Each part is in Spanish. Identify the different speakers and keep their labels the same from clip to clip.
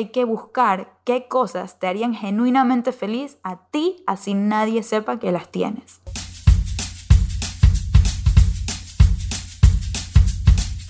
Speaker 1: Hay que buscar qué cosas te harían genuinamente feliz a ti, así nadie sepa que las tienes.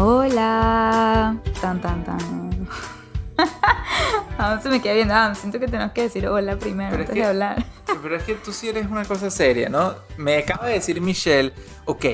Speaker 1: hola. Tan, tan, tan. Se me queda viendo. Ah, siento que tenemos que decir hola primero
Speaker 2: Pero
Speaker 1: antes
Speaker 2: que-
Speaker 1: de hablar.
Speaker 2: Pero es que tú sí eres una cosa seria, ¿no? Me acaba de decir Michelle, ok,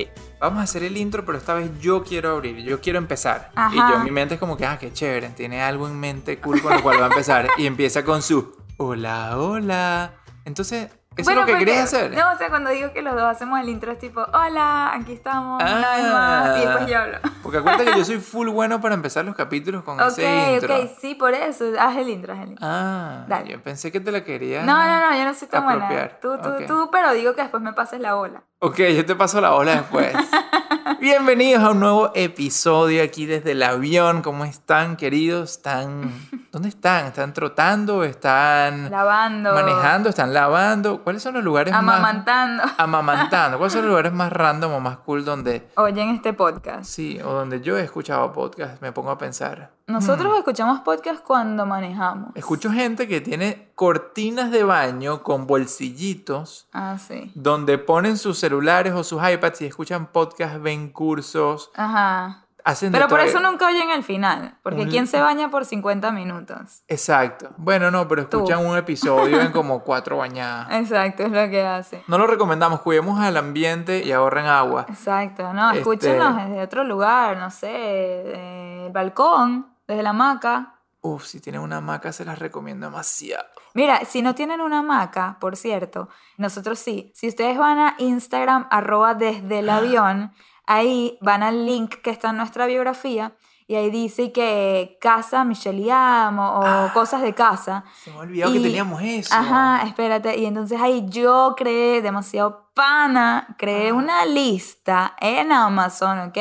Speaker 2: vamos a hacer el intro, pero esta vez yo quiero abrir, yo quiero empezar. Y yo, mi mente es como que, ah, qué chévere, tiene algo en mente cool con lo cual va a empezar. y empieza con su, hola, hola. Entonces, ¿eso es lo que
Speaker 1: porque-
Speaker 2: querías hacer?
Speaker 1: No, o sea, cuando digo que los dos hacemos el intro es tipo, hola, aquí estamos, una vez
Speaker 2: Ah.
Speaker 1: más, y después yo hablo.
Speaker 2: Porque acuérdate que yo soy full bueno para empezar los capítulos con
Speaker 1: Ok,
Speaker 2: ese intro.
Speaker 1: ok, sí, por eso. Haz el intro, haz el intro.
Speaker 2: Ah,
Speaker 1: Dale.
Speaker 2: yo pensé que te la querías.
Speaker 1: No, no, no, yo no soy tan buena. Tú, tú, tú, pero digo que después me pases la bola.
Speaker 2: Ok, yo te paso la ola después. Bienvenidos a un nuevo episodio aquí desde el avión. ¿Cómo están, queridos? ¿Están... ¿Dónde están? ¿Están trotando? ¿Están
Speaker 1: Lavando.
Speaker 2: manejando? ¿Están lavando? ¿Cuáles son los lugares
Speaker 1: Amamantando.
Speaker 2: más... Amamantando. ¿Cuáles son los lugares más random o más cool donde...
Speaker 1: Oyen este podcast.
Speaker 2: Sí, o donde yo he escuchado podcast, me pongo a pensar.
Speaker 1: Nosotros
Speaker 2: Mm.
Speaker 1: escuchamos podcast cuando manejamos.
Speaker 2: Escucho gente que tiene cortinas de baño con bolsillitos
Speaker 1: Ah, sí.
Speaker 2: donde ponen sus celulares o sus iPads y escuchan podcasts, ven cursos,
Speaker 1: Ajá.
Speaker 2: hacen
Speaker 1: Pero por eso nunca oyen el final. Porque
Speaker 2: Un-
Speaker 1: ¿quién se baña por 50 minutos?
Speaker 2: Exacto. Bueno, no, pero
Speaker 1: Tú.
Speaker 2: escuchan un episodio en como cuatro bañadas.
Speaker 1: Exacto, es lo que hace.
Speaker 2: No lo recomendamos, cuidemos al ambiente y ahorren agua.
Speaker 1: Exacto, no,
Speaker 2: Este-
Speaker 1: escúchenos desde otro lugar, no sé, del balcón, desde la hamaca.
Speaker 2: Uf, si tienen una hamaca se las recomiendo demasiado.
Speaker 1: Mira, si no tienen una hamaca, por cierto, nosotros sí. Si ustedes van a Instagram, arroba desde el avión, ahí van al link que está en nuestra biografía y ahí dice que casa Michelle y Amo o
Speaker 2: Ah.
Speaker 1: cosas de casa.
Speaker 2: Se me ha olvidado que teníamos eso.
Speaker 1: Ajá, espérate. Y entonces ahí yo creé demasiado pana, creé
Speaker 2: Ah.
Speaker 1: una lista en Amazon, ¿ok?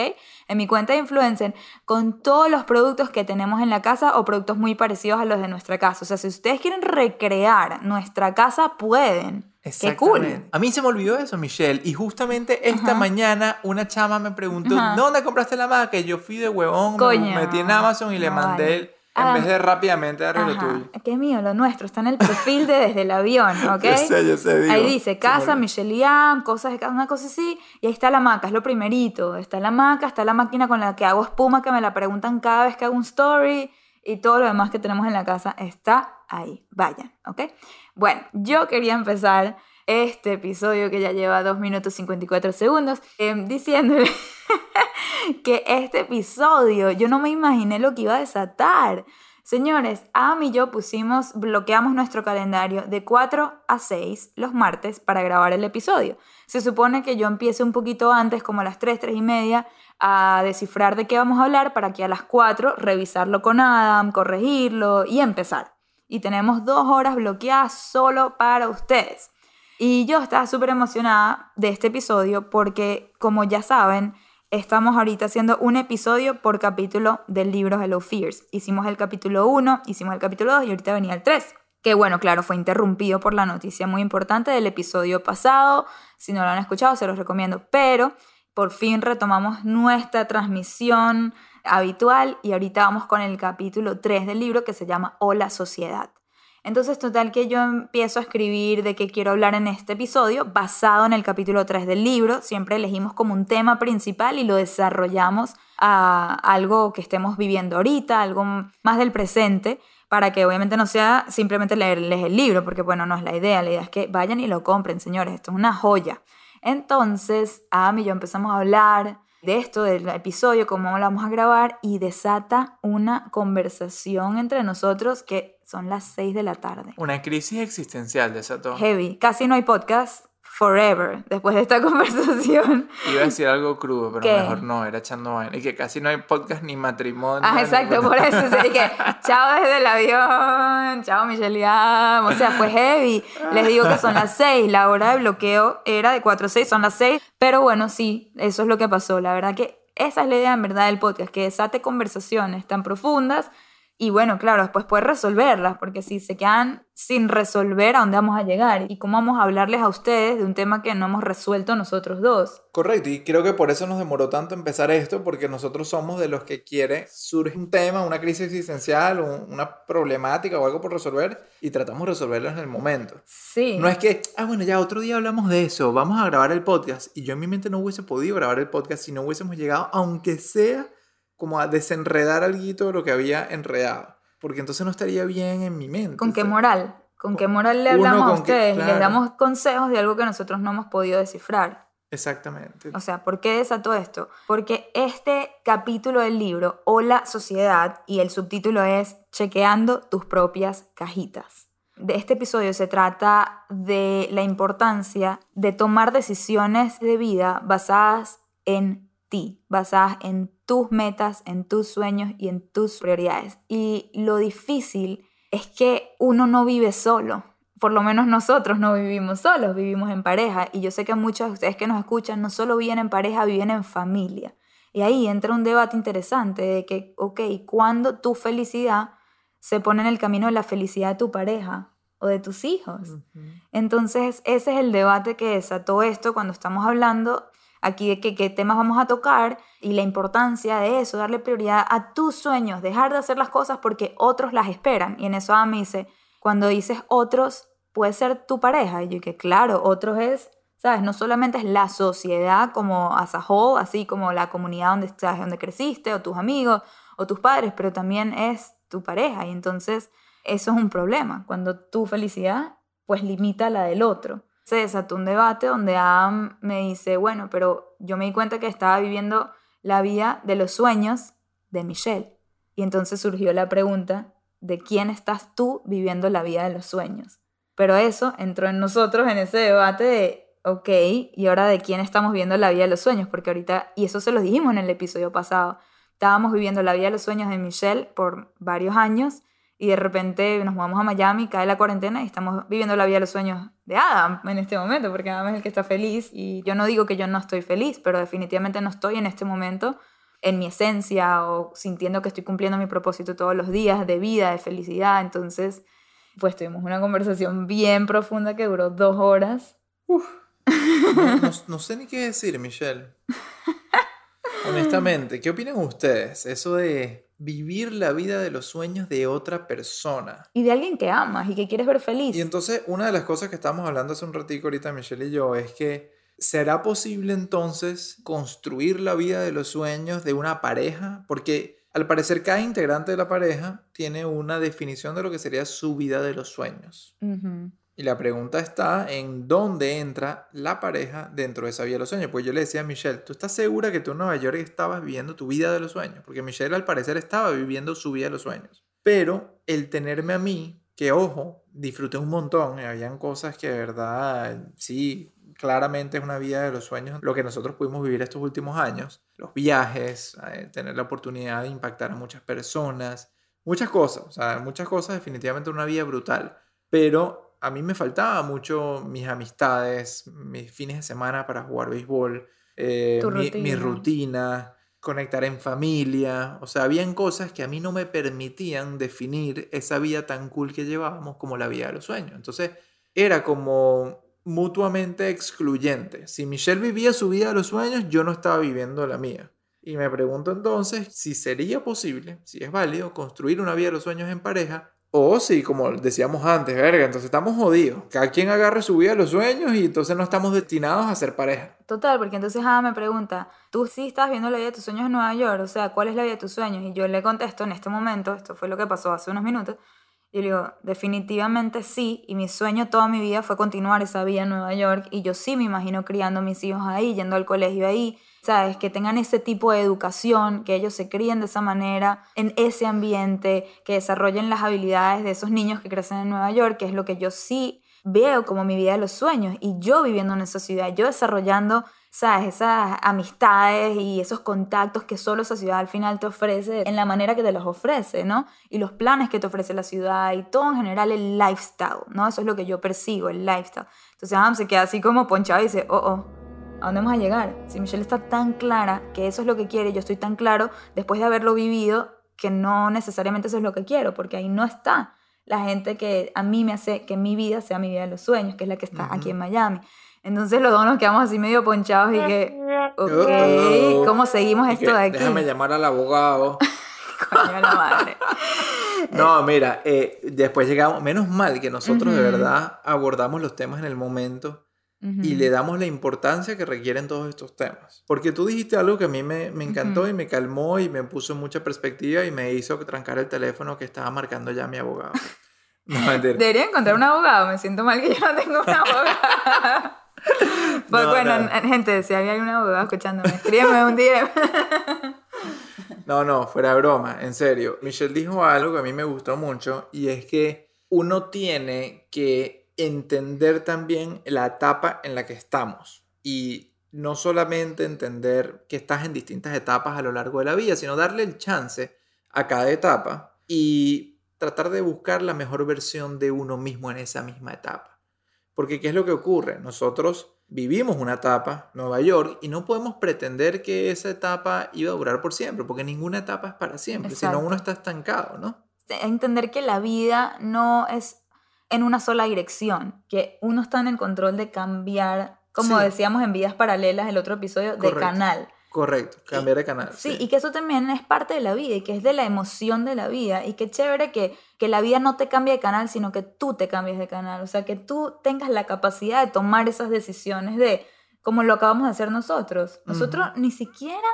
Speaker 1: En mi cuenta de influencer con todos los productos que tenemos en la casa o productos muy parecidos a los de nuestra casa. O sea, si ustedes quieren recrear nuestra casa, pueden. Qué cool.
Speaker 2: A mí se me olvidó eso, Michelle. Y justamente esta
Speaker 1: Ajá.
Speaker 2: mañana una chama me preguntó,
Speaker 1: Ajá.
Speaker 2: ¿dónde compraste la hamaca? Y yo fui de huevón, me
Speaker 1: Coño.
Speaker 2: metí en Amazon y le mandé,
Speaker 1: vale.
Speaker 2: En
Speaker 1: Ah.
Speaker 2: vez de rápidamente darle lo tuyo.
Speaker 1: que mío, lo nuestro, está en el perfil de desde el avión, ¿ok?
Speaker 2: Yo sé, yo sé, digo.
Speaker 1: Ahí dice casa,
Speaker 2: olvidó.
Speaker 1: Michelian, cosas de casa, una cosa así, y ahí está la maca, es lo primerito. Está la maca, está la máquina con la que hago espuma, que me la preguntan cada vez que hago un story, y todo lo demás que tenemos en la casa está ahí. Vayan, ¿ok? Bueno, yo quería empezar este episodio que ya lleva 2 minutos 54 segundos, em, diciéndole que este episodio yo no me imaginé lo que iba a desatar. Señores, Am y yo pusimos, bloqueamos nuestro calendario de 4 a 6 los martes para grabar el episodio. Se supone que yo empiece un poquito antes, como a las 3, 3 y media, a descifrar de qué vamos a hablar para que a las 4 revisarlo con Adam, corregirlo y empezar. Y tenemos dos horas bloqueadas solo para ustedes. Y yo estaba súper emocionada de este episodio porque, como ya saben, estamos ahorita haciendo un episodio por capítulo del libro Hello Fears. Hicimos el capítulo 1, hicimos el capítulo 2 y ahorita venía el 3. Que bueno, claro, fue interrumpido por la noticia muy importante del episodio pasado. Si no lo han escuchado, se los recomiendo. Pero por fin retomamos nuestra transmisión habitual y ahorita vamos con el capítulo 3 del libro que se llama Hola Sociedad. Entonces, total que yo empiezo a escribir de qué quiero hablar en este episodio, basado en el capítulo 3 del libro. Siempre elegimos como un tema principal y lo desarrollamos a algo que estemos viviendo ahorita, algo más del presente, para que obviamente no sea simplemente leerles el libro, porque bueno, no es la idea, la idea es que vayan y lo compren, señores, esto es una joya. Entonces, Adam y yo empezamos a hablar de esto, del episodio, cómo lo vamos a grabar, y desata una conversación entre nosotros que son las 6 de la tarde.
Speaker 2: Una crisis existencial desató.
Speaker 1: Heavy. Casi no hay podcast forever después de esta conversación.
Speaker 2: Iba a decir algo crudo, pero mejor no, era echando vaina. Y que casi no hay podcast ni matrimonio.
Speaker 1: Ah, exacto, por eso. Y que, chao desde el avión, chao Michelle O sea, fue heavy. Les digo que son las 6, la hora de bloqueo era de 4 a 6, son las 6. Pero bueno, sí, eso es lo que pasó. La verdad que esa es la idea en verdad del podcast, que desate conversaciones tan profundas y bueno, claro, después puedes resolverlas, porque si se quedan sin resolver, ¿a dónde vamos a llegar? ¿Y cómo vamos a hablarles a ustedes de un tema que no hemos resuelto nosotros dos?
Speaker 2: Correcto, y creo que por eso nos demoró tanto empezar esto, porque nosotros somos de los que quiere, surge un tema, una crisis existencial, una problemática o algo por resolver, y tratamos de resolverlo en el momento.
Speaker 1: Sí.
Speaker 2: No es que, ah, bueno, ya otro día hablamos de eso, vamos a grabar el podcast, y yo en mi mente no hubiese podido grabar el podcast si no hubiésemos llegado, aunque sea como a desenredar algo de lo que había enredado. Porque entonces no estaría bien en mi mente.
Speaker 1: ¿Con qué moral? ¿Con qué moral le hablamos a ustedes? Y les damos consejos de algo que nosotros no hemos podido descifrar.
Speaker 2: Exactamente.
Speaker 1: O sea, ¿por qué desató esto? Porque este capítulo del libro, Hola Sociedad, y el subtítulo es Chequeando tus propias cajitas. De este episodio se trata de la importancia de tomar decisiones de vida basadas en ti, basadas en tus metas, en tus sueños y en tus prioridades. Y lo difícil es que uno no vive solo. Por lo menos nosotros no vivimos solos, vivimos en pareja. Y yo sé que muchos de ustedes que nos escuchan no solo viven en pareja, viven en familia. Y ahí entra un debate interesante de que, ok, ¿cuándo tu felicidad se pone en el camino de la felicidad de tu pareja o de tus hijos? Entonces, ese es el debate que desató esto cuando estamos hablando aquí de qué, temas vamos a tocar y la importancia de eso, darle prioridad a tus sueños, dejar de hacer las cosas porque otros las esperan. Y en eso me dice, cuando dices otros, puede ser tu pareja. Y yo que claro, otros es, ¿sabes? No solamente es la sociedad como as a whole, así como la comunidad donde estás, donde creciste, o tus amigos, o tus padres, pero también es tu pareja. Y entonces eso es un problema, cuando tu felicidad pues limita la del otro se desató un debate donde Adam me dice, bueno, pero yo me di cuenta que estaba viviendo la vida de los sueños de Michelle. Y entonces surgió la pregunta de quién estás tú viviendo la vida de los sueños. Pero eso entró en nosotros en ese debate de, ok, y ahora de quién estamos viviendo la vida de los sueños, porque ahorita, y eso se lo dijimos en el episodio pasado, estábamos viviendo la vida de los sueños de Michelle por varios años y de repente nos vamos a Miami, cae la cuarentena y estamos viviendo la vida de los sueños de Adam en este momento, porque Adam es el que está feliz y yo no digo que yo no estoy feliz, pero definitivamente no estoy en este momento en mi esencia o sintiendo que estoy cumpliendo mi propósito todos los días de vida, de felicidad. Entonces, pues tuvimos una conversación bien profunda que duró dos horas.
Speaker 2: Uf, no, no sé ni qué decir, Michelle. Honestamente, ¿qué opinan ustedes? Eso de vivir la vida de los sueños de otra persona.
Speaker 1: Y de alguien que amas y que quieres ver feliz.
Speaker 2: Y entonces, una de las cosas que estábamos hablando hace un ratito ahorita Michelle y yo es que ¿será posible entonces construir la vida de los sueños de una pareja? Porque al parecer cada integrante de la pareja tiene una definición de lo que sería su vida de los sueños. Y la pregunta está en dónde entra la pareja dentro de esa vida de los sueños. Pues yo le decía a Michelle, ¿tú estás segura que tú en Nueva York estabas viviendo tu vida de los sueños? Porque Michelle al parecer estaba viviendo su vida de los sueños. Pero el tenerme a mí, que ojo, disfruté un montón, y habían cosas que de verdad, sí, claramente es una vida de los sueños, lo que nosotros pudimos vivir estos últimos años. Los viajes, eh, tener la oportunidad de impactar a muchas personas, muchas cosas, o sea, muchas cosas, definitivamente una vida brutal. Pero a mí me faltaba mucho mis amistades, mis fines de semana para jugar béisbol, eh, mi, rutina. conectar en familia. O sea, habían cosas que a mí no me permitían definir esa vida tan cool que llevábamos como la vida de los sueños. Entonces, era como mutuamente excluyente. Si Michelle vivía su vida de los sueños, yo no estaba viviendo la mía. Y me pregunto entonces si sería posible, si es válido, construir una vida de los sueños en pareja O sí, como decíamos antes, verga, entonces estamos jodidos. Cada quien agarre su vida, los sueños y entonces no estamos destinados a ser pareja.
Speaker 1: Total, porque entonces Ada me pregunta, tú sí estás viendo la vida de tus sueños en Nueva York, o sea, ¿cuál es la vida de tus sueños? Y yo le contesto en este momento, esto fue lo que pasó hace unos minutos, y le digo, definitivamente sí, y mi sueño toda mi vida fue continuar esa vida en Nueva York, y yo sí me imagino criando a mis hijos ahí, yendo al colegio ahí, ¿sabes? Que tengan ese tipo de educación, que ellos se críen de esa manera, en ese ambiente, que desarrollen las habilidades de esos niños que crecen en Nueva York, que es lo que yo sí veo como mi vida de los sueños, y yo viviendo en esa ciudad, yo desarrollando ¿sabes? Esas amistades y esos contactos que solo esa ciudad al final te ofrece en la manera que te los ofrece, ¿no? Y los planes que te ofrece la ciudad y todo en general el lifestyle, ¿no? Eso es lo que yo persigo, el lifestyle. Entonces Adam se queda así como ponchado y dice, oh, oh, ¿a dónde vamos a llegar? Si Michelle está tan clara que eso es lo que quiere, yo estoy tan claro después de haberlo vivido que no necesariamente eso es lo que quiero, porque ahí no está la gente que a mí me hace que mi vida sea mi vida de los sueños, que es la que está aquí en Miami. Entonces los dos nos quedamos así medio ponchados y que, ok, ¿cómo seguimos esto de aquí?
Speaker 2: Déjame llamar al abogado.
Speaker 1: Coño la madre.
Speaker 2: No, mira, eh, después llegamos, menos mal que nosotros de verdad abordamos los temas en el momento y le damos la importancia que requieren todos estos temas. Porque tú dijiste algo que a mí me, me encantó y me calmó y me puso mucha perspectiva y me hizo trancar el teléfono que estaba marcando ya mi abogado.
Speaker 1: Debería encontrar un abogado, me siento mal que yo no tengo un abogado. Pues bueno, gente, si hay algún abogado escuchándome, escríbeme un día.
Speaker 2: no, no, fuera broma, en serio. Michelle dijo algo que a mí me gustó mucho y es que uno tiene que entender también la etapa en la que estamos y no solamente entender que estás en distintas etapas a lo largo de la vida, sino darle el chance a cada etapa y tratar de buscar la mejor versión de uno mismo en esa misma etapa. Porque ¿qué es lo que ocurre? Nosotros vivimos una etapa, Nueva York, y no podemos pretender que esa etapa iba a durar por siempre, porque ninguna etapa es para siempre, si no uno está estancado, ¿no?
Speaker 1: Entender que la vida no es en una sola dirección, que uno está en el control de cambiar, como decíamos en vidas paralelas, el otro episodio, de canal.
Speaker 2: Correcto, cambiar de canal.
Speaker 1: Sí, y que eso también es parte de la vida y que es de la emoción de la vida y qué chévere que, que la vida no te cambie de canal, sino que tú te cambies de canal, o sea, que tú tengas la capacidad de tomar esas decisiones de como lo acabamos de hacer nosotros. Nosotros ni siquiera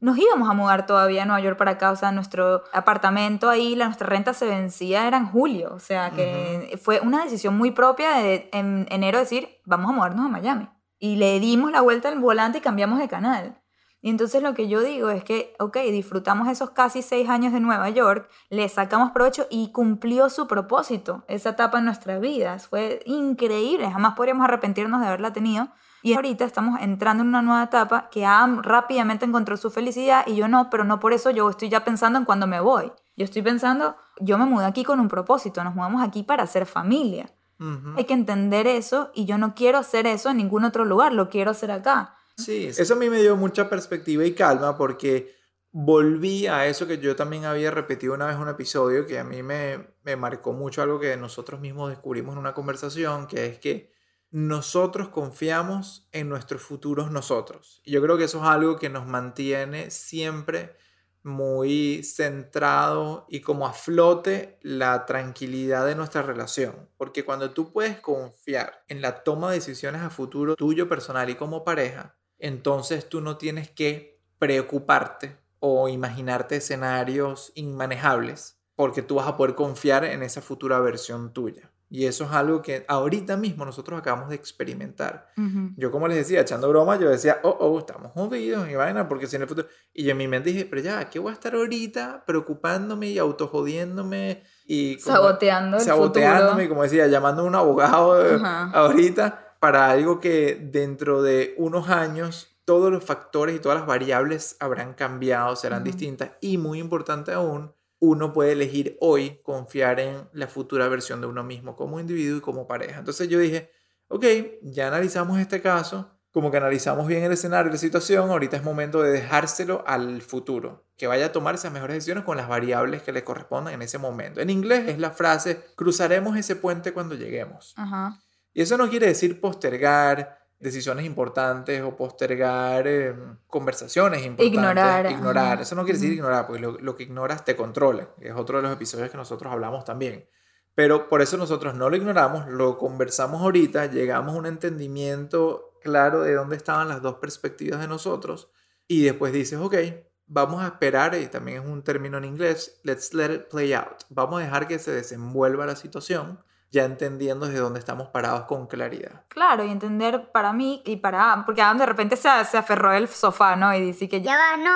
Speaker 1: nos íbamos a mudar todavía a Nueva York para acá, o sea, nuestro apartamento ahí, la, nuestra renta se vencía, era en julio, o sea, que fue una decisión muy propia de en enero decir, vamos a mudarnos a Miami. Y le dimos la vuelta al volante y cambiamos de canal. Y entonces lo que yo digo es que, ok, disfrutamos esos casi seis años de Nueva York, le sacamos provecho y cumplió su propósito, esa etapa en nuestras vidas. Fue increíble, jamás podríamos arrepentirnos de haberla tenido. Y ahorita estamos entrando en una nueva etapa que Am rápidamente encontró su felicidad y yo no, pero no por eso yo estoy ya pensando en cuándo me voy. Yo estoy pensando, yo me mudé aquí con un propósito, nos mudamos aquí para ser familia. Hay que entender eso y yo no quiero hacer eso en ningún otro lugar, lo quiero hacer acá.
Speaker 2: Sí, eso a mí me dio mucha perspectiva y calma porque volví a eso que yo también había repetido una vez en un episodio que a mí me, me marcó mucho algo que nosotros mismos descubrimos en una conversación, que es que nosotros confiamos en nuestros futuros nosotros. Y yo creo que eso es algo que nos mantiene siempre muy centrado y como a flote la tranquilidad de nuestra relación. Porque cuando tú puedes confiar en la toma de decisiones a futuro tuyo personal y como pareja, entonces tú no tienes que preocuparte o imaginarte escenarios inmanejables porque tú vas a poder confiar en esa futura versión tuya. Y eso es algo que ahorita mismo nosotros acabamos de experimentar. Yo como les decía, echando broma, yo decía, oh, oh, estamos jodidos y vaina, porque si en el futuro... Y yo en mi mente dije, pero ya, ¿qué voy a estar ahorita preocupándome y autojodiéndome? Y
Speaker 1: saboteando el
Speaker 2: Saboteándome, como decía, llamando a un abogado ahorita para algo que dentro de unos años todos los factores y todas las variables habrán cambiado, serán distintas y muy importante aún, uno puede elegir hoy confiar en la futura versión de uno mismo como individuo y como pareja. Entonces yo dije, ok, ya analizamos este caso, como que analizamos bien el escenario y la situación, ahorita es momento de dejárselo al futuro, que vaya a tomar esas mejores decisiones con las variables que le correspondan en ese momento. En inglés es la frase, cruzaremos ese puente cuando lleguemos. Ajá. Y eso no quiere decir postergar decisiones importantes o postergar eh, conversaciones importantes.
Speaker 1: Ignorar,
Speaker 2: Ignorar.
Speaker 1: ajá.
Speaker 2: Eso no quiere decir ignorar, porque lo, lo que ignoras te controla. Es otro de los episodios que nosotros hablamos también. Pero por eso nosotros no lo ignoramos, lo conversamos ahorita, llegamos a un entendimiento claro de dónde estaban las dos perspectivas de nosotros y después dices, ok, vamos a esperar, y también es un término en inglés, let's let it play out. Vamos a dejar que se desenvuelva la situación, ya entendiendo desde dónde estamos parados con claridad.
Speaker 1: Claro, y entender para mí y para... Porque Adam de repente se, se aferró el sofá, ¿no? Y dice que ya...
Speaker 3: Va, no.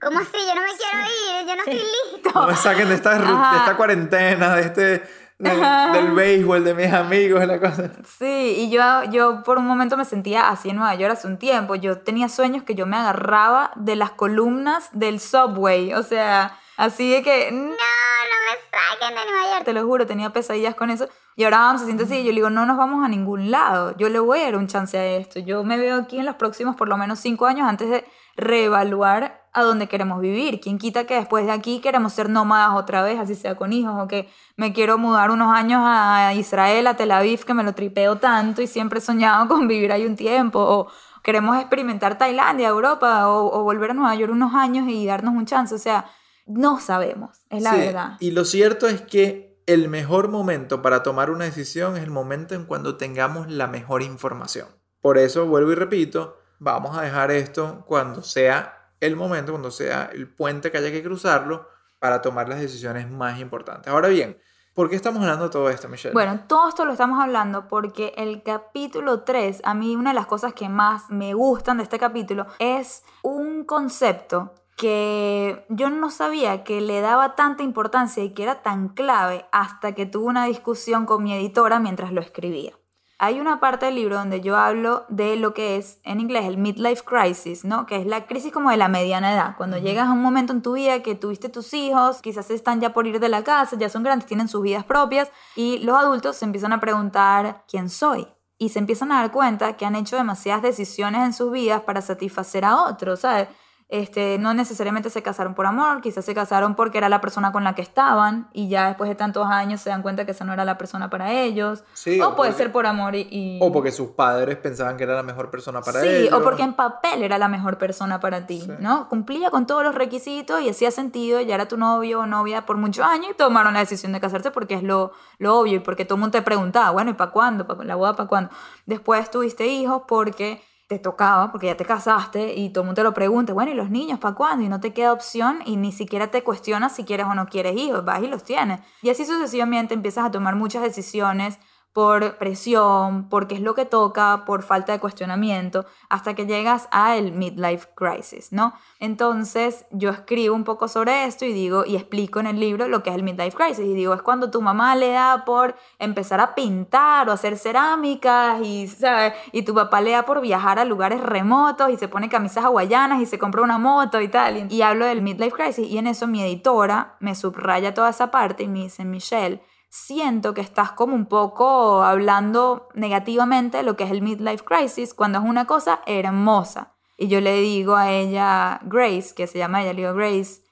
Speaker 3: ¿Cómo así? Yo no me quiero ir, yo no estoy listo.
Speaker 2: No me saquen de esta, de esta cuarentena, de este, de-
Speaker 1: Ajá.
Speaker 2: del béisbol, de mis amigos, la cosa.
Speaker 1: Sí, y yo, yo por un momento me sentía así en Nueva York hace un tiempo. Yo tenía sueños que yo me agarraba de las columnas del subway. O sea, así de que...
Speaker 3: No, no me saquen de Nueva York.
Speaker 1: Te lo juro, tenía pesadillas con eso. Y ahora vamos, se siente así. Yo le digo, no nos vamos a ningún lado. Yo le voy a dar un chance a esto. Yo me veo aquí en los próximos por lo menos cinco años antes de reevaluar a dónde queremos vivir. ¿Quién quita que después de aquí queremos ser nómadas otra vez, así sea con hijos? O que me quiero mudar unos años a Israel, a Tel Aviv, que me lo tripeo tanto y siempre he soñado con vivir ahí un tiempo. O queremos experimentar Tailandia, Europa, o, o volver a Nueva York unos años y darnos un chance. O sea, no sabemos, es la
Speaker 2: Sí,
Speaker 1: verdad.
Speaker 2: Y lo cierto es que el mejor momento para tomar una decisión es el momento en cuando tengamos la mejor información. Por eso, vuelvo y repito, vamos a dejar esto cuando sea el momento, cuando sea el puente que haya que cruzarlo para tomar las decisiones más importantes. Ahora bien, ¿por qué estamos hablando de todo esto, Michelle?
Speaker 1: Bueno, todo esto lo estamos hablando porque el capítulo 3, a mí una de las cosas que más me gustan de este capítulo es un concepto que yo no sabía que le daba tanta importancia y que era tan clave hasta que tuve una discusión con mi editora mientras lo escribía. Hay una parte del libro donde yo hablo de lo que es en inglés el midlife crisis, ¿no? Que es la crisis como de la mediana edad, cuando llegas a un momento en tu vida que tuviste tus hijos, quizás están ya por ir de la casa, ya son grandes, tienen sus vidas propias y los adultos se empiezan a preguntar quién soy y se empiezan a dar cuenta que han hecho demasiadas decisiones en sus vidas para satisfacer a otros, ¿sabes? Este, no necesariamente se casaron por amor, quizás se casaron porque era la persona con la que estaban y ya después de tantos años se dan cuenta que esa no era la persona para ellos.
Speaker 2: Sí,
Speaker 1: o
Speaker 2: o
Speaker 1: puede
Speaker 2: porque-
Speaker 1: ser por amor y... y-
Speaker 2: O porque sus padres pensaban que era la mejor persona para
Speaker 1: sí,
Speaker 2: ellos.
Speaker 1: o porque en papel era la mejor persona para ti,
Speaker 2: Sí.
Speaker 1: ¿no? Cumplía con todos los requisitos y hacía sentido, ya era tu novio o novia por muchos años y tomaron la decisión de casarse porque es lo, lo obvio y porque todo el mundo te preguntaba, bueno, ¿y para cuándo? ¿Pa- ¿La boda para cuándo? Después tuviste hijos porque te tocaba, porque ya te casaste y todo el mundo te lo pregunta, bueno, ¿y los niños para cuándo? Y no te queda opción y ni siquiera te cuestionas si quieres o no quieres hijos, vas y los tienes. Y así sucesivamente empiezas a tomar muchas decisiones por presión, porque es lo que toca, por falta de cuestionamiento, hasta que llegas a el midlife crisis, ¿no? Entonces yo escribo un poco sobre esto y digo, y explico en el libro lo que es el midlife crisis, y digo, es cuando tu mamá le da por empezar a pintar o hacer cerámicas, y, ¿sabes? y tu papá le da por viajar a lugares remotos y se pone camisas hawaianas y se compra una moto y tal, y, y hablo del midlife crisis, y en eso mi editora me subraya toda esa parte y me dice, Michelle, siento que estás como un poco hablando negativamente de lo que es el midlife crisis cuando es una cosa hermosa. Y yo le digo a ella, Grace, que se llama ella, le digo, Grace,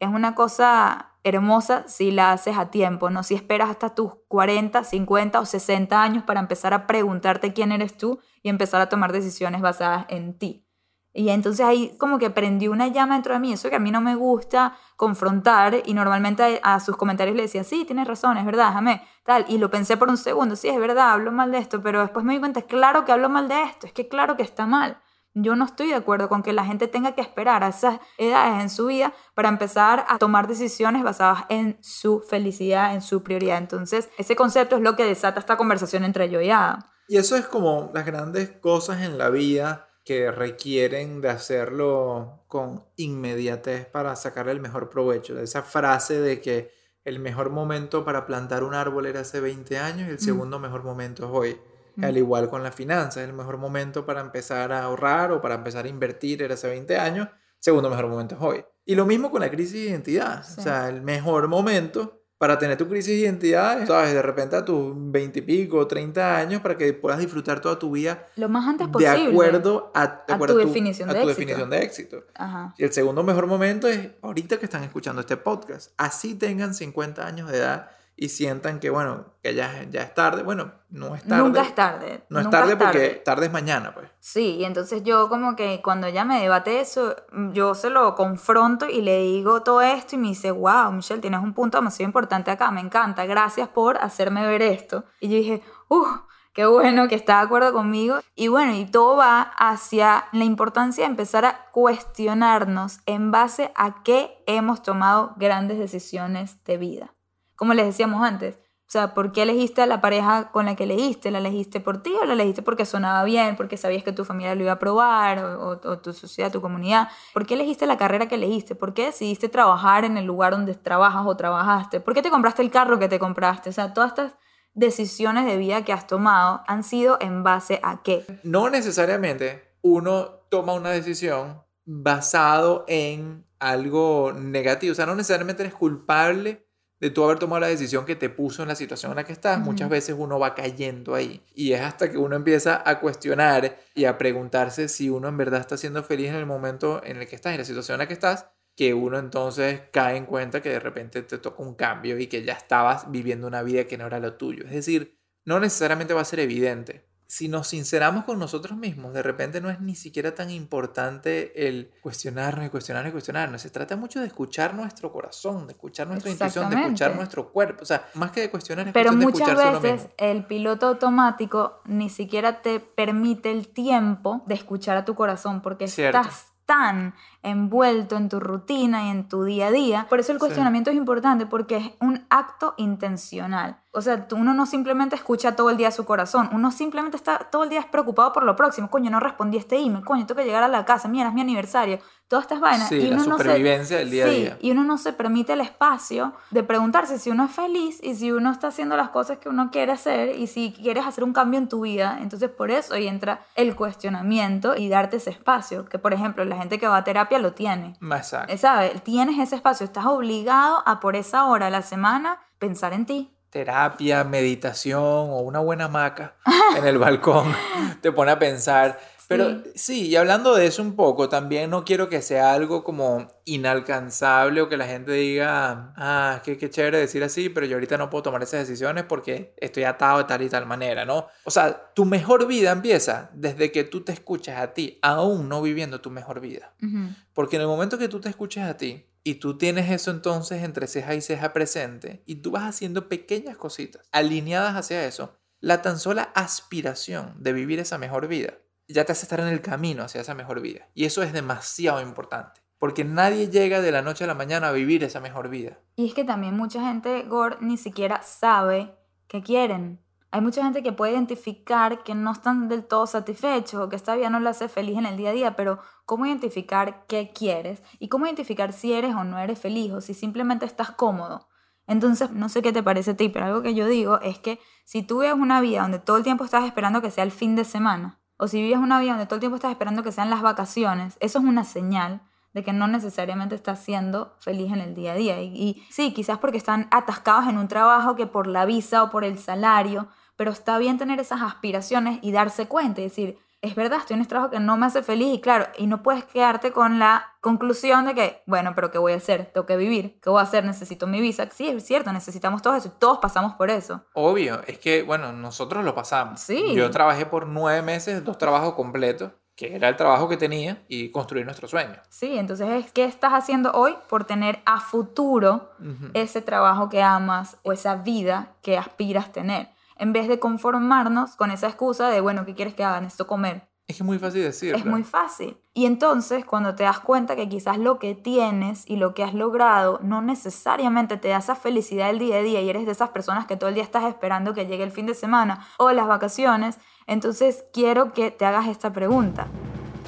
Speaker 1: es una cosa hermosa si la haces a tiempo, no si esperas hasta tus 40, 50 o 60 años para empezar a preguntarte quién eres tú y empezar a tomar decisiones basadas en ti. Y entonces ahí como que prendió una llama dentro de mí, eso que a mí no me gusta confrontar y normalmente a, sus comentarios le decía, sí, tienes razón, es verdad, déjame, tal. Y lo pensé por un segundo, sí, es verdad, hablo mal de esto, pero después me di cuenta, claro que hablo mal de esto, es que claro que está mal. Yo no estoy de acuerdo con que la gente tenga que esperar a esas edades en su vida para empezar a tomar decisiones basadas en su felicidad, en su prioridad. Entonces, ese concepto es lo que desata esta conversación entre yo y Adam.
Speaker 2: Y eso es como las grandes cosas en la vida que requieren de hacerlo con inmediatez para sacarle el mejor provecho. Esa frase de que el mejor momento para plantar un árbol era hace 20 años y el
Speaker 1: Mm.
Speaker 2: segundo mejor momento es hoy.
Speaker 1: Mm.
Speaker 2: Al igual con las finanzas, el mejor momento para empezar a ahorrar o para empezar a invertir era hace 20 años, segundo mejor momento es hoy. Y lo mismo con la crisis de identidad.
Speaker 1: Sí.
Speaker 2: O sea, el mejor momento para tener tu crisis de identidad, ¿sabes? De repente a tus 20 y pico, 30 años, para que puedas disfrutar toda tu vida
Speaker 1: Lo más antes
Speaker 2: de
Speaker 1: posible.
Speaker 2: acuerdo a, de
Speaker 1: a
Speaker 2: acuerdo
Speaker 1: tu
Speaker 2: a
Speaker 1: definición
Speaker 2: a
Speaker 1: de
Speaker 2: tu
Speaker 1: éxito.
Speaker 2: definición de éxito.
Speaker 1: Ajá.
Speaker 2: Y el segundo mejor momento es ahorita que están escuchando este podcast. Así tengan 50 años de edad y sientan que, bueno, que ya, ya es tarde. Bueno, no es tarde.
Speaker 1: Nunca es tarde.
Speaker 2: No es
Speaker 1: nunca
Speaker 2: tarde porque
Speaker 1: tarde.
Speaker 2: tarde es mañana, pues.
Speaker 1: Sí, y entonces yo como que cuando ella me debate eso, yo se lo confronto y le digo todo esto y me dice, wow, Michelle, tienes un punto demasiado importante acá, me encanta, gracias por hacerme ver esto. Y yo dije, uh, qué bueno que está de acuerdo conmigo. Y bueno, y todo va hacia la importancia de empezar a cuestionarnos en base a qué hemos tomado grandes decisiones de vida. Como les decíamos antes, o sea, ¿por qué elegiste a la pareja con la que elegiste? ¿La elegiste por ti o la elegiste porque sonaba bien, porque sabías que tu familia lo iba a aprobar, o, o- o tu sociedad, tu comunidad? ¿Por qué elegiste la carrera que elegiste? ¿Por qué decidiste trabajar en el lugar donde trabajas o trabajaste? ¿Por qué te compraste el carro que te compraste? O sea, todas estas decisiones de vida que has tomado han sido en base a qué?
Speaker 2: No necesariamente uno toma una decisión basado en algo negativo. O sea, no necesariamente eres culpable de tú haber tomado la decisión que te puso en la situación en la que estás. Muchas veces uno va cayendo ahí. Y es hasta que uno empieza a cuestionar y a preguntarse si uno en verdad está siendo feliz en el momento en el que estás, en la situación en la que estás, que uno entonces cae en cuenta que de repente te toca un cambio y que ya estabas viviendo una vida que no era lo tuyo. Es decir, no necesariamente va a ser evidente. Si nos sinceramos con nosotros mismos, de repente no es ni siquiera tan importante el cuestionarnos y cuestionarnos y cuestionarnos. Se trata mucho de escuchar nuestro corazón, de escuchar nuestra intuición, de escuchar nuestro cuerpo. O sea, más que de cuestionar, es
Speaker 1: Pero
Speaker 2: de
Speaker 1: muchas
Speaker 2: uno
Speaker 1: veces
Speaker 2: mismo.
Speaker 1: el piloto automático ni siquiera te permite el tiempo de escuchar a tu corazón porque
Speaker 2: Cierto.
Speaker 1: estás tan envuelto en tu rutina y en tu día a día. Por eso el
Speaker 2: Sí.
Speaker 1: cuestionamiento es importante porque es un acto intencional. O sea, uno no simplemente escucha todo el día su corazón, uno simplemente está todo el día preocupado por lo próximo. Coño, no respondí este email, coño, tengo que llegar a la casa, mira, es mi aniversario. Todas estas vainas.
Speaker 2: Sí,
Speaker 1: y
Speaker 2: la
Speaker 1: uno no se-
Speaker 2: supervivencia del día a
Speaker 1: Sí,
Speaker 2: día.
Speaker 1: y uno no se permite el espacio de preguntarse si uno es feliz y si uno está haciendo las cosas que uno quiere hacer y si quieres hacer un cambio en tu vida. Entonces por eso ahí entra el cuestionamiento y darte ese espacio, que por ejemplo la gente que va a terapia lo tiene.
Speaker 2: Exacto.
Speaker 1: Eh, ¿Sabes? Tienes ese espacio, estás obligado a por esa hora a la semana pensar en ti.
Speaker 2: terapia, meditación o una buena hamaca en el balcón te pone a pensar. Pero
Speaker 1: Sí.
Speaker 2: sí, y hablando de eso un poco, también no quiero que sea algo como inalcanzable o que la gente diga, ah, qué, qué chévere decir así, pero yo ahorita no puedo tomar esas decisiones porque estoy atado de tal y tal manera, ¿no? O sea, tu mejor vida empieza desde que tú te escuchas a ti, aún no viviendo tu mejor vida. Porque en el momento que tú te escuchas a ti y tú tienes eso entonces entre ceja y ceja presente y tú vas haciendo pequeñas cositas alineadas hacia eso, la tan sola aspiración de vivir esa mejor vida ya te hace estar en el camino hacia esa mejor vida. Y eso es demasiado importante. Porque nadie llega de la noche a la mañana a vivir esa mejor vida.
Speaker 1: Y es que también mucha gente, Gore, ni siquiera sabe qué quieren. Hay mucha gente que puede identificar que no están del todo satisfechos o que esta vida no le hace feliz en el día a día, pero ¿cómo identificar qué quieres? Y cómo identificar si eres o no eres feliz o si simplemente estás cómodo. Entonces, no sé qué te parece a ti, pero algo que yo digo es que si tú vives una vida donde todo el tiempo estás esperando que sea el fin de semana, o si vives una vida donde todo el tiempo estás esperando que sean las vacaciones, eso es una señal de que no necesariamente estás siendo feliz en el día a día. Y, y sí, quizás porque están atascados en un trabajo que por la visa o por el salario, pero está bien tener esas aspiraciones y darse cuenta y decir, es verdad, estoy en este trabajo que no me hace feliz y claro, y no puedes quedarte con la conclusión de que, bueno, pero ¿qué voy a hacer? Tengo que vivir, ¿qué voy a hacer? Necesito mi visa. Sí, es cierto, necesitamos todo eso y todos pasamos por eso.
Speaker 2: Obvio, es que, bueno, nosotros lo pasamos.
Speaker 1: Sí.
Speaker 2: Yo trabajé por nueve meses, dos trabajos completos, que era el trabajo que tenía y construir nuestro sueño.
Speaker 1: Sí, entonces es qué estás haciendo hoy por tener a futuro ese trabajo que amas o esa vida que aspiras tener, en vez de conformarnos con esa excusa de, bueno, ¿qué quieres que haga? Necesito comer.
Speaker 2: Es que es muy fácil decirlo.
Speaker 1: Es muy fácil. Y entonces, cuando te das cuenta que quizás lo que tienes y lo que has logrado no necesariamente te da esa felicidad del día a día y eres de esas personas que todo el día estás esperando que llegue el fin de semana o las vacaciones, entonces quiero que te hagas esta pregunta.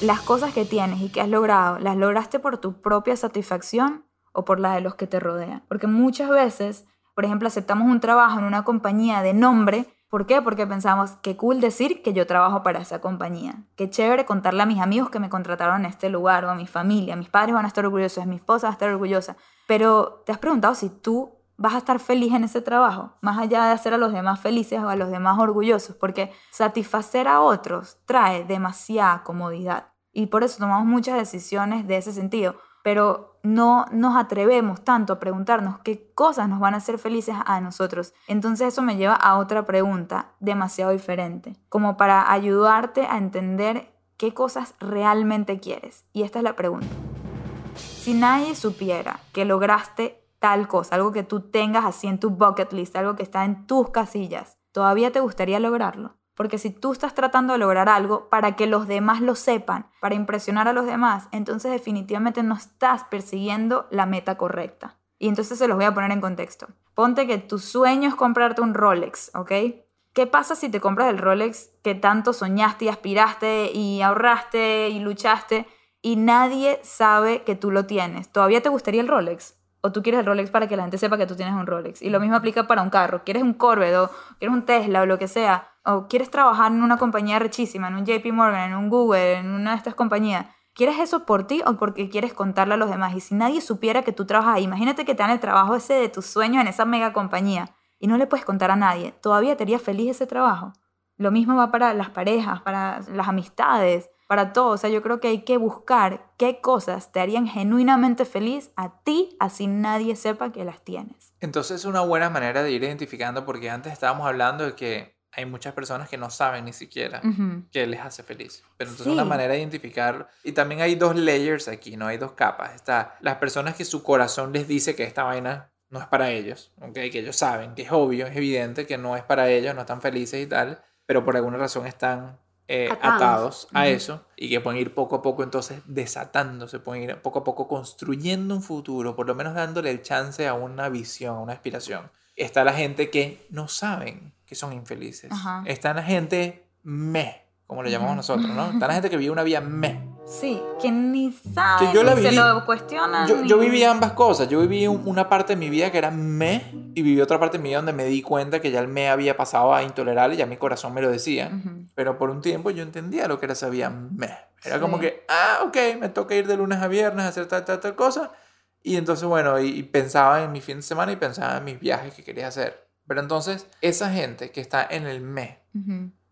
Speaker 1: ¿Las cosas que tienes y que has logrado, las lograste por tu propia satisfacción o por la de los que te rodean? Porque muchas veces, por ejemplo, aceptamos un trabajo en una compañía de nombre ¿Por qué? Porque pensamos, qué cool decir que yo trabajo para esa compañía. Qué chévere contarle a mis amigos que me contrataron en este lugar o a mi familia. Mis padres van a estar orgullosos, mi esposa va a estar orgullosa. Pero ¿te has preguntado si tú vas a estar feliz en ese trabajo? Más allá de hacer a los demás felices o a los demás orgullosos. Porque satisfacer a otros trae demasiada comodidad. Y por eso tomamos muchas decisiones de ese sentido. Pero no nos atrevemos tanto a preguntarnos qué cosas nos van a hacer felices a nosotros. Entonces eso me lleva a otra pregunta demasiado diferente, como para ayudarte a entender qué cosas realmente quieres. Y esta es la pregunta. Si nadie supiera que lograste tal cosa, algo que tú tengas así en tu bucket list, algo que está en tus casillas, ¿todavía te gustaría lograrlo? Porque si tú estás tratando de lograr algo para que los demás lo sepan, para impresionar a los demás, entonces definitivamente no estás persiguiendo la meta correcta. Y entonces se los voy a poner en contexto. Ponte que tu sueño es comprarte un Rolex, ¿ok? ¿Qué pasa si te compras el Rolex que tanto soñaste y aspiraste y ahorraste y luchaste y nadie sabe que tú lo tienes? ¿Todavía te gustaría el Rolex? o tú quieres el Rolex para que la gente sepa que tú tienes un Rolex. Y lo mismo aplica para un carro. Quieres un Corvette o quieres un Tesla o lo que sea. O quieres trabajar en una compañía rechísima, en un JP Morgan, en un Google, en una de estas compañías. ¿Quieres eso por ti o porque quieres contarle a los demás? Y si nadie supiera que tú trabajas ahí, imagínate que te dan el trabajo ese de tus sueños en esa mega compañía y no le puedes contar a nadie. ¿Todavía te haría feliz ese trabajo? Lo mismo va para las parejas, para las amistades para todo. O sea, yo creo que hay que buscar qué cosas te harían genuinamente feliz a ti, así nadie sepa que las tienes.
Speaker 2: Entonces es una buena manera de ir identificando, porque antes estábamos hablando de que hay muchas personas que no saben ni siquiera qué les hace feliz. Pero entonces es una manera de identificar. Y también hay dos layers aquí, ¿no? Hay dos capas. Está las personas que su corazón les dice que esta vaina no es para ellos, ¿ok? Que ellos saben, que es obvio, es evidente que no es para ellos, no están felices y tal, pero por alguna razón están eh, atados, a eso y que pueden ir poco a poco entonces desatándose, pueden ir poco a poco construyendo un futuro, por lo menos dándole el chance a una visión, a una aspiración. Está la gente que no saben que son infelices. Está la gente me, como le llamamos nosotros, ¿no? Está la gente que vive una vida me
Speaker 1: Sí, que ni sabe, que yo la se lo cuestionan.
Speaker 2: Yo, yo, viví ambas cosas. Yo viví una parte de mi vida que era me y viví otra parte de mi vida donde me di cuenta que ya el me había pasado a intolerable y ya mi corazón me lo decía. Pero por un tiempo yo entendía lo que era esa vida me. Era como que, ah, ok, me toca ir de lunes a viernes a hacer tal, tal, tal cosa. Y entonces, bueno, y, pensaba en mi fin de semana y pensaba en mis viajes que quería hacer. Pero entonces, esa gente que está en el me,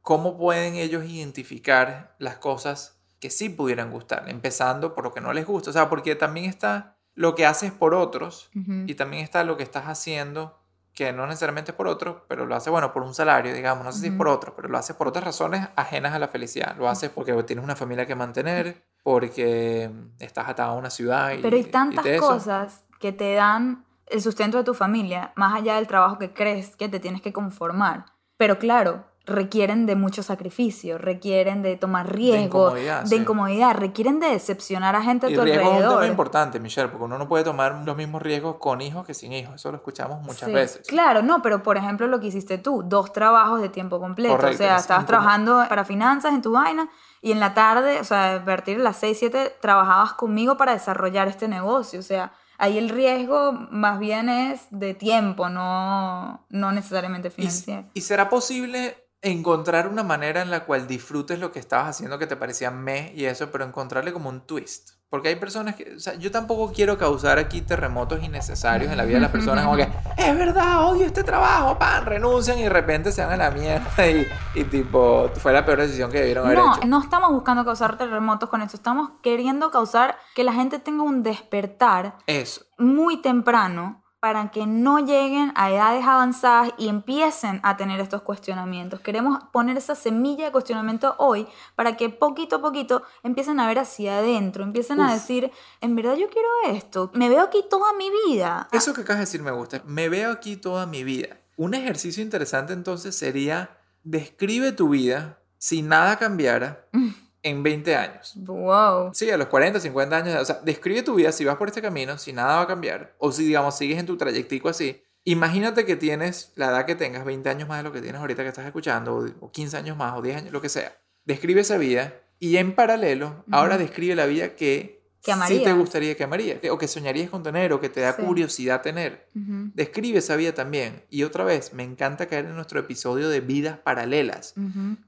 Speaker 2: ¿cómo pueden ellos identificar las cosas que sí pudieran gustar, empezando por lo que no les gusta. O sea, porque también está lo que haces por otros y también está lo que estás haciendo que no necesariamente es por otros, pero lo haces, bueno, por un salario, digamos, no sé si es por otros, pero lo haces por otras razones ajenas a la felicidad. Lo haces porque tienes una familia que mantener, porque estás atado a una ciudad. Y,
Speaker 1: pero hay tantas cosas que te dan el sustento de tu familia, más allá del trabajo que crees que te tienes que conformar. Pero claro, requieren de mucho sacrificio, requieren de tomar riesgo, de incomodidad, requieren de decepcionar a gente a tu
Speaker 2: riesgo
Speaker 1: alrededor.
Speaker 2: es un tema importante, Michelle, porque uno no puede tomar los mismos riesgos con hijos que sin hijos, eso lo escuchamos muchas veces.
Speaker 1: Claro, no, pero por ejemplo lo que hiciste tú, dos trabajos de tiempo completo, o sea, estabas trabajando para finanzas en tu vaina y en la tarde, o sea, a partir de las 6, 7 trabajabas conmigo para desarrollar este negocio, o sea, ahí el riesgo más bien es de tiempo, no, no necesariamente financiero.
Speaker 2: ¿Y será posible encontrar una manera en la cual disfrutes lo que estabas haciendo que te parecía me y eso, pero encontrarle como un twist. Porque hay personas que, o sea, yo tampoco quiero causar aquí terremotos innecesarios en la vida de las personas, como que, es verdad, odio este trabajo, pan, renuncian y de repente se van a la mierda y, y tipo, fue la peor decisión que debieron haber
Speaker 1: no,
Speaker 2: hecho.
Speaker 1: No, estamos buscando causar terremotos con esto, estamos queriendo causar que la gente tenga un despertar
Speaker 2: eso.
Speaker 1: muy temprano para que no lleguen a edades avanzadas y empiecen a tener estos cuestionamientos. Queremos poner esa semilla de cuestionamiento hoy para que poquito a poquito empiecen a ver hacia adentro, empiecen a decir, en verdad yo quiero esto, me veo aquí toda mi vida.
Speaker 2: Eso que acabas de decir me gusta, me veo aquí toda mi vida. Un ejercicio interesante entonces sería, describe tu vida si nada cambiara. En 20 años.
Speaker 1: Wow.
Speaker 2: Sí, a los 40, 50 años. O sea, describe tu vida si vas por este camino, si nada va a cambiar, o si, digamos, sigues en tu trayectico así. Imagínate que tienes la edad que tengas, 20 años más de lo que tienes ahorita que estás escuchando, o 15 años más, o 10 años, lo que sea. Describe esa vida y en paralelo, ahora describe la vida que que Sí te gustaría que amarías, o que soñarías con tener, o que te da curiosidad tener. Describe esa vida también. Y otra vez, me encanta caer en nuestro episodio de vidas paralelas,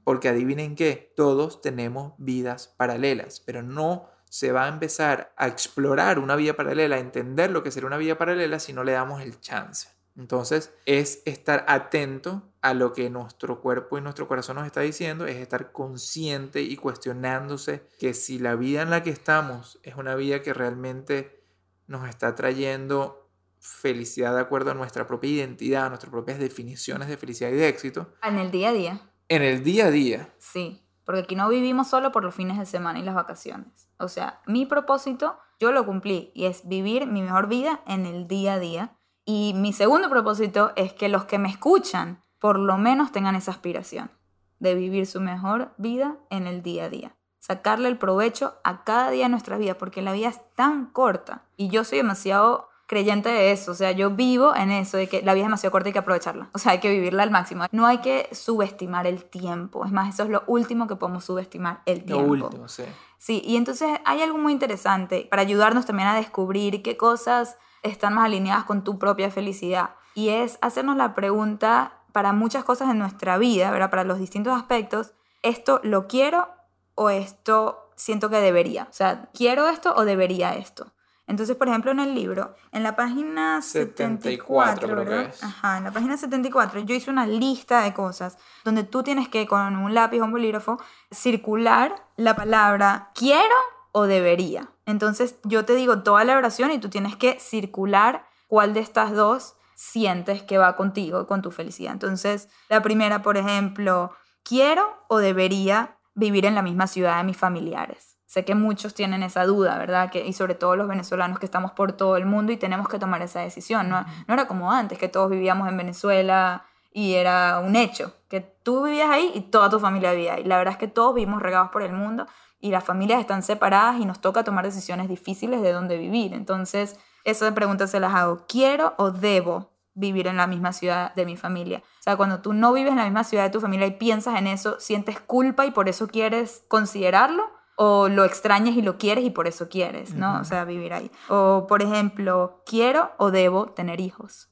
Speaker 2: porque adivinen qué, todos tenemos vidas paralelas, pero no se va a empezar a explorar una vida paralela, a entender lo que será una vida paralela si no le damos el chance. Entonces, es estar atento a lo que nuestro cuerpo y nuestro corazón nos está diciendo, es estar consciente y cuestionándose que si la vida en la que estamos es una vida que realmente nos está trayendo felicidad de acuerdo a nuestra propia identidad, a nuestras propias definiciones de felicidad y de éxito,
Speaker 1: En el día a día,
Speaker 2: en el día a día.
Speaker 1: sí. Porque aquí no vivimos solo por los fines de semana y las vacaciones. O sea, mi propósito, yo lo cumplí y es vivir mi mejor vida en el día a día. Y mi segundo propósito es que los que me escuchan por lo menos tengan esa aspiración de vivir su mejor vida en el día a día. Sacarle el provecho a cada día de nuestra vida, porque la vida es tan corta. Y yo soy demasiado creyente de eso, o sea, yo vivo en eso, de que la vida es demasiado corta y hay que aprovecharla, o sea, hay que vivirla al máximo. No hay que subestimar el tiempo, es más, eso es lo último que podemos subestimar, el
Speaker 2: Lo
Speaker 1: tiempo.
Speaker 2: último, sí.
Speaker 1: Sí, y entonces hay algo muy interesante para ayudarnos también a descubrir qué cosas están más alineadas con tu propia felicidad. Y es hacernos la pregunta para muchas cosas en nuestra vida, ¿verdad? Para los distintos aspectos, ¿esto lo quiero o esto siento que debería? O sea, ¿quiero esto o debería esto? Entonces, por ejemplo, en el libro, en la página 74,
Speaker 2: 74 creo que
Speaker 1: ¿verdad?
Speaker 2: es.
Speaker 1: Ajá, en la página 74 yo hice una lista de cosas donde tú tienes que con un lápiz o un bolígrafo circular la palabra quiero o debería. Entonces yo te digo toda la oración y tú tienes que circular cuál de estas dos sientes que va contigo, con tu felicidad. Entonces, la primera, por ejemplo, quiero o debería vivir en la misma ciudad de mis familiares. Sé que muchos tienen esa duda, ¿verdad? Que, y sobre todo los venezolanos que estamos por todo el mundo y tenemos que tomar esa decisión. No, no era como antes, que todos vivíamos en Venezuela y era un hecho, que tú vivías ahí y toda tu familia vivía ahí. La verdad es que todos vivimos regados por el mundo y las familias están separadas y nos toca tomar decisiones difíciles de dónde vivir. Entonces, esas preguntas se las hago. ¿Quiero o debo vivir en la misma ciudad de mi familia? O sea, cuando tú no vives en la misma ciudad de tu familia y piensas en eso, sientes culpa y por eso quieres considerarlo o lo extrañas y lo quieres y por eso quieres, ¿no? O sea, vivir ahí. O, por ejemplo, ¿quiero o debo tener hijos?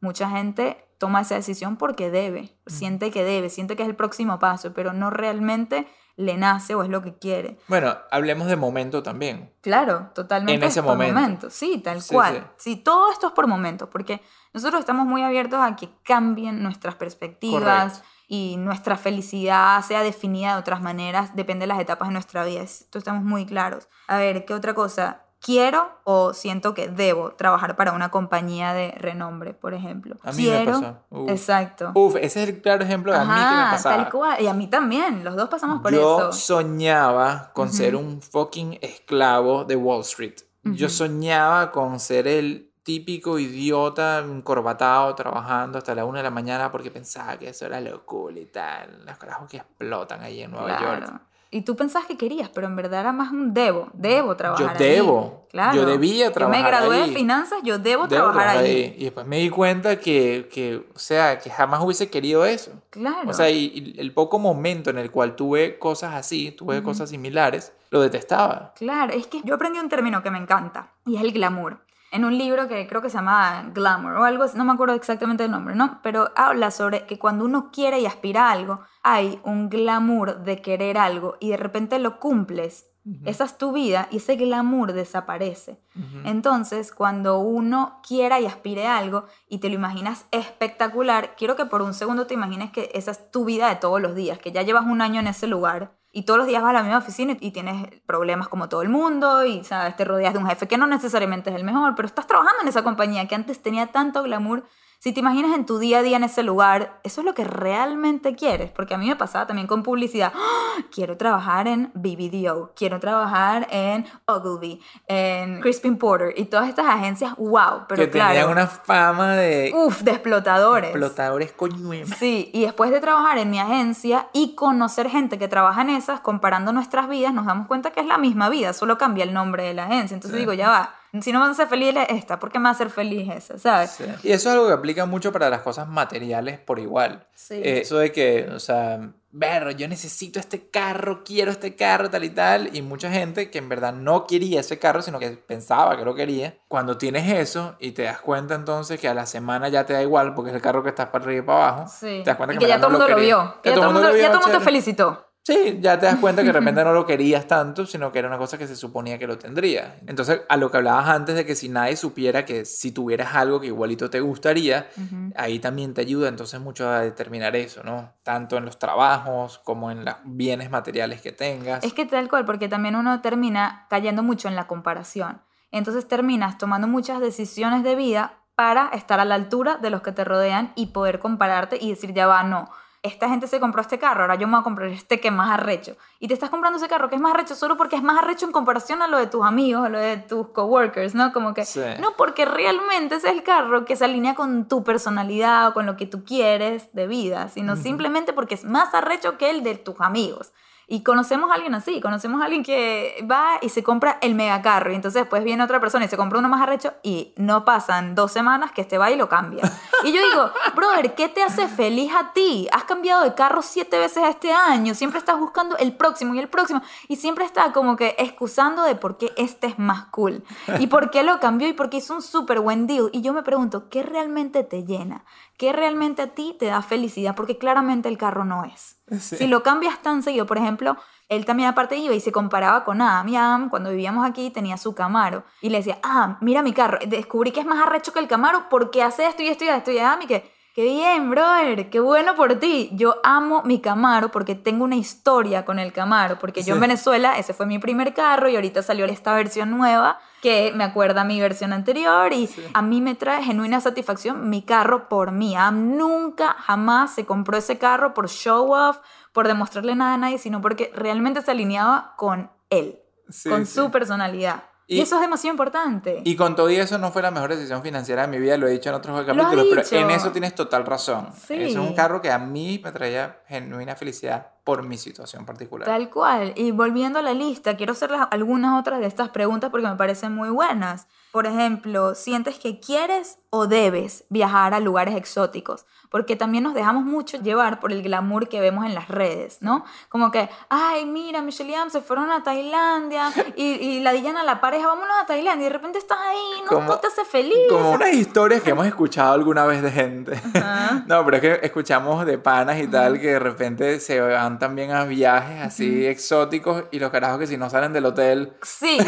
Speaker 1: Mucha gente toma esa decisión porque debe, siente que debe, siente que es el próximo paso, pero no realmente le nace o es lo que quiere.
Speaker 2: Bueno, hablemos de momento también.
Speaker 1: Claro, totalmente.
Speaker 2: En ese
Speaker 1: es por
Speaker 2: momento.
Speaker 1: Sí, tal
Speaker 2: Sí,
Speaker 1: cual. Sí. todo esto es por momentos, porque nosotros estamos muy abiertos a que cambien nuestras perspectivas
Speaker 2: Correcto.
Speaker 1: y nuestra felicidad sea definida de otras maneras, depende de las etapas de nuestra vida. Esto estamos muy claros. A ver, ¿qué otra cosa? ¿Quiero o siento que debo trabajar para una compañía de renombre, por ejemplo?
Speaker 2: A mí me
Speaker 1: Quiero.
Speaker 2: pasó. Uf.
Speaker 1: Exacto.
Speaker 2: Uf, ese es el claro ejemplo de a mí que me
Speaker 1: Ajá,
Speaker 2: pasaba.
Speaker 1: tal cual. Y a mí también, los dos pasamos por
Speaker 2: Yo
Speaker 1: eso.
Speaker 2: soñaba con ser un fucking esclavo de Wall Street. Yo soñaba con ser el típico idiota encorbatado trabajando hasta la una de la mañana porque pensaba que eso era lo cool y tal. Los carajos que explotan ahí en Nueva York.
Speaker 1: Y tú pensabas que querías, pero en verdad era más un debo. Debo trabajar
Speaker 2: Yo debo.
Speaker 1: Claro.
Speaker 2: Yo debía trabajar
Speaker 1: Yo me gradué
Speaker 2: ahí.
Speaker 1: de finanzas, yo debo,
Speaker 2: Debo
Speaker 1: trabajar, ahí.
Speaker 2: Y después me di cuenta que, que, o sea, que jamás hubiese querido eso.
Speaker 1: Claro.
Speaker 2: O sea, y, y el poco momento en el cual tuve cosas así, tuve cosas similares, lo detestaba.
Speaker 1: Claro, es que yo aprendí un término que me encanta y es el glamour. En un libro que creo que se llama Glamour o algo no me acuerdo exactamente el nombre, ¿no? Pero habla sobre que cuando uno quiere y aspira a algo, hay un glamour de querer algo y de repente lo cumples. Esa es tu vida y ese glamour desaparece. Entonces, cuando uno quiera y aspire a algo y te lo imaginas espectacular, quiero que por un segundo te imagines que esa es tu vida de todos los días, que ya llevas un año en ese lugar y todos los días vas a la misma oficina y tienes problemas como todo el mundo y sabes, te rodeas de un jefe que no necesariamente es el mejor, pero estás trabajando en esa compañía que antes tenía tanto glamour. Si te imaginas en tu día a día en ese lugar, eso es lo que realmente quieres, porque a mí me pasaba también con publicidad. Quiero trabajar en BBDO, quiero trabajar en Ogilvy, en Crispin Porter y todas estas agencias, wow, pero
Speaker 2: que
Speaker 1: claro,
Speaker 2: tenían una fama de
Speaker 1: uf, de explotadores.
Speaker 2: explotadores coñuelos.
Speaker 1: Sí, y después de trabajar en mi agencia y conocer gente que trabaja en esas, comparando nuestras vidas, nos damos cuenta que es la misma vida, solo cambia el nombre de la agencia. Entonces
Speaker 2: Sí.
Speaker 1: digo, ya va, si no me hace feliz esta, ¿por qué me va a hacer feliz esa? ¿Sabes?
Speaker 2: Sí. Y eso es algo que aplica mucho para las cosas materiales por igual.
Speaker 1: Sí.
Speaker 2: Eh, eso de que, o sea, ver, yo necesito este carro, quiero este carro, tal y tal. Y mucha gente que en verdad no quería ese carro, sino que pensaba que lo quería. Cuando tienes eso y te das cuenta entonces que a la semana ya te da igual porque es el carro que estás para arriba y para abajo.
Speaker 1: Sí.
Speaker 2: Te das cuenta
Speaker 1: y
Speaker 2: que,
Speaker 1: ya todo el
Speaker 2: verdad
Speaker 1: mundo
Speaker 2: no
Speaker 1: lo
Speaker 2: querías.
Speaker 1: vio. Que ya todo el mundo,
Speaker 2: lo
Speaker 1: ya todo mundo te felicitó.
Speaker 2: Sí, ya te das cuenta que de repente no lo querías tanto, sino que era una cosa que se suponía que lo tendría. Entonces, a lo que hablabas antes de que si nadie supiera que si tuvieras algo que igualito te gustaría, ahí también te ayuda entonces mucho a determinar eso, ¿no? Tanto en los trabajos como en los bienes materiales que tengas.
Speaker 1: Es que tal cual, porque también uno termina cayendo mucho en la comparación. Entonces terminas tomando muchas decisiones de vida para estar a la altura de los que te rodean y poder compararte y decir, ya va, no. Esta gente se compró este carro, ahora yo me voy a comprar este que es más arrecho. Y te estás comprando ese carro que es más arrecho solo porque es más arrecho en comparación a lo de tus amigos, a lo de tus coworkers, ¿no? Como que,
Speaker 2: Sí.
Speaker 1: no, porque realmente ese es el carro que se alinea con tu personalidad o con lo que tú quieres de vida, sino simplemente porque es más arrecho que el de tus amigos. Y conocemos a alguien así, conocemos a alguien que va y se compra el megacarro y entonces después viene otra persona y se compra uno más arrecho y no pasan dos semanas que este va y lo cambia. Y yo digo, brother, ¿qué te hace feliz a ti? Has cambiado de carro siete veces este año, siempre estás buscando el próximo y el próximo y siempre está como que excusando de por qué este es más cool y por qué lo cambió y por qué hizo un súper buen deal. Y yo me pregunto, ¿qué realmente te llena? ¿Qué realmente a ti te da felicidad? Porque claramente el carro no es.
Speaker 2: Sí.
Speaker 1: Si lo cambias tan seguido, por ejemplo, él también aparte iba y se comparaba con Adam. Y Adam, cuando vivíamos aquí, tenía su Camaro. Y le decía, ah, mira mi carro. Descubrí que es más arrecho que el Camaro porque hace esto y esto y esto. Y Adam, y que, qué bien, brother, qué bueno por ti. Yo amo mi Camaro porque tengo una historia con el Camaro. Porque yo en
Speaker 2: Sí.
Speaker 1: Venezuela, ese fue mi primer carro y ahorita salió esta versión nueva que me acuerda a mi versión anterior y a mí me trae genuina satisfacción mi carro por mí. Am nunca, jamás se compró ese carro por show off, por demostrarle nada a nadie, sino porque realmente se alineaba con él,
Speaker 2: Sí,
Speaker 1: con
Speaker 2: sí.
Speaker 1: su personalidad. Y,
Speaker 2: Y-
Speaker 1: eso es demasiado importante.
Speaker 2: Y con todo y eso no fue la mejor decisión financiera de mi vida, lo he dicho en otros capítulos, pero en eso tienes total razón.
Speaker 1: Sí.
Speaker 2: Es un carro que a mí me traía genuina felicidad por mi situación particular.
Speaker 1: Tal cual. Y volviendo a la lista, quiero hacerles algunas otras de estas preguntas porque me parecen muy buenas. Por ejemplo, ¿sientes que quieres o debes viajar a lugares exóticos? Porque también nos dejamos mucho llevar por el glamour que vemos en las redes, ¿no? Como que, ay, mira, Michelle y Adam se fueron a Tailandia y, y la dillan a la pareja, vámonos a Tailandia y de repente estás ahí, ¿no?
Speaker 2: Como-
Speaker 1: te hace feliz.
Speaker 2: Como unas historias que hemos escuchado alguna vez de gente.
Speaker 1: Ajá.
Speaker 2: No, pero es que escuchamos de panas y tal que de repente se van también a viajes así exóticos y los carajos que si no salen del hotel.
Speaker 1: Sí,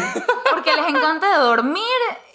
Speaker 1: porque les encanta dormir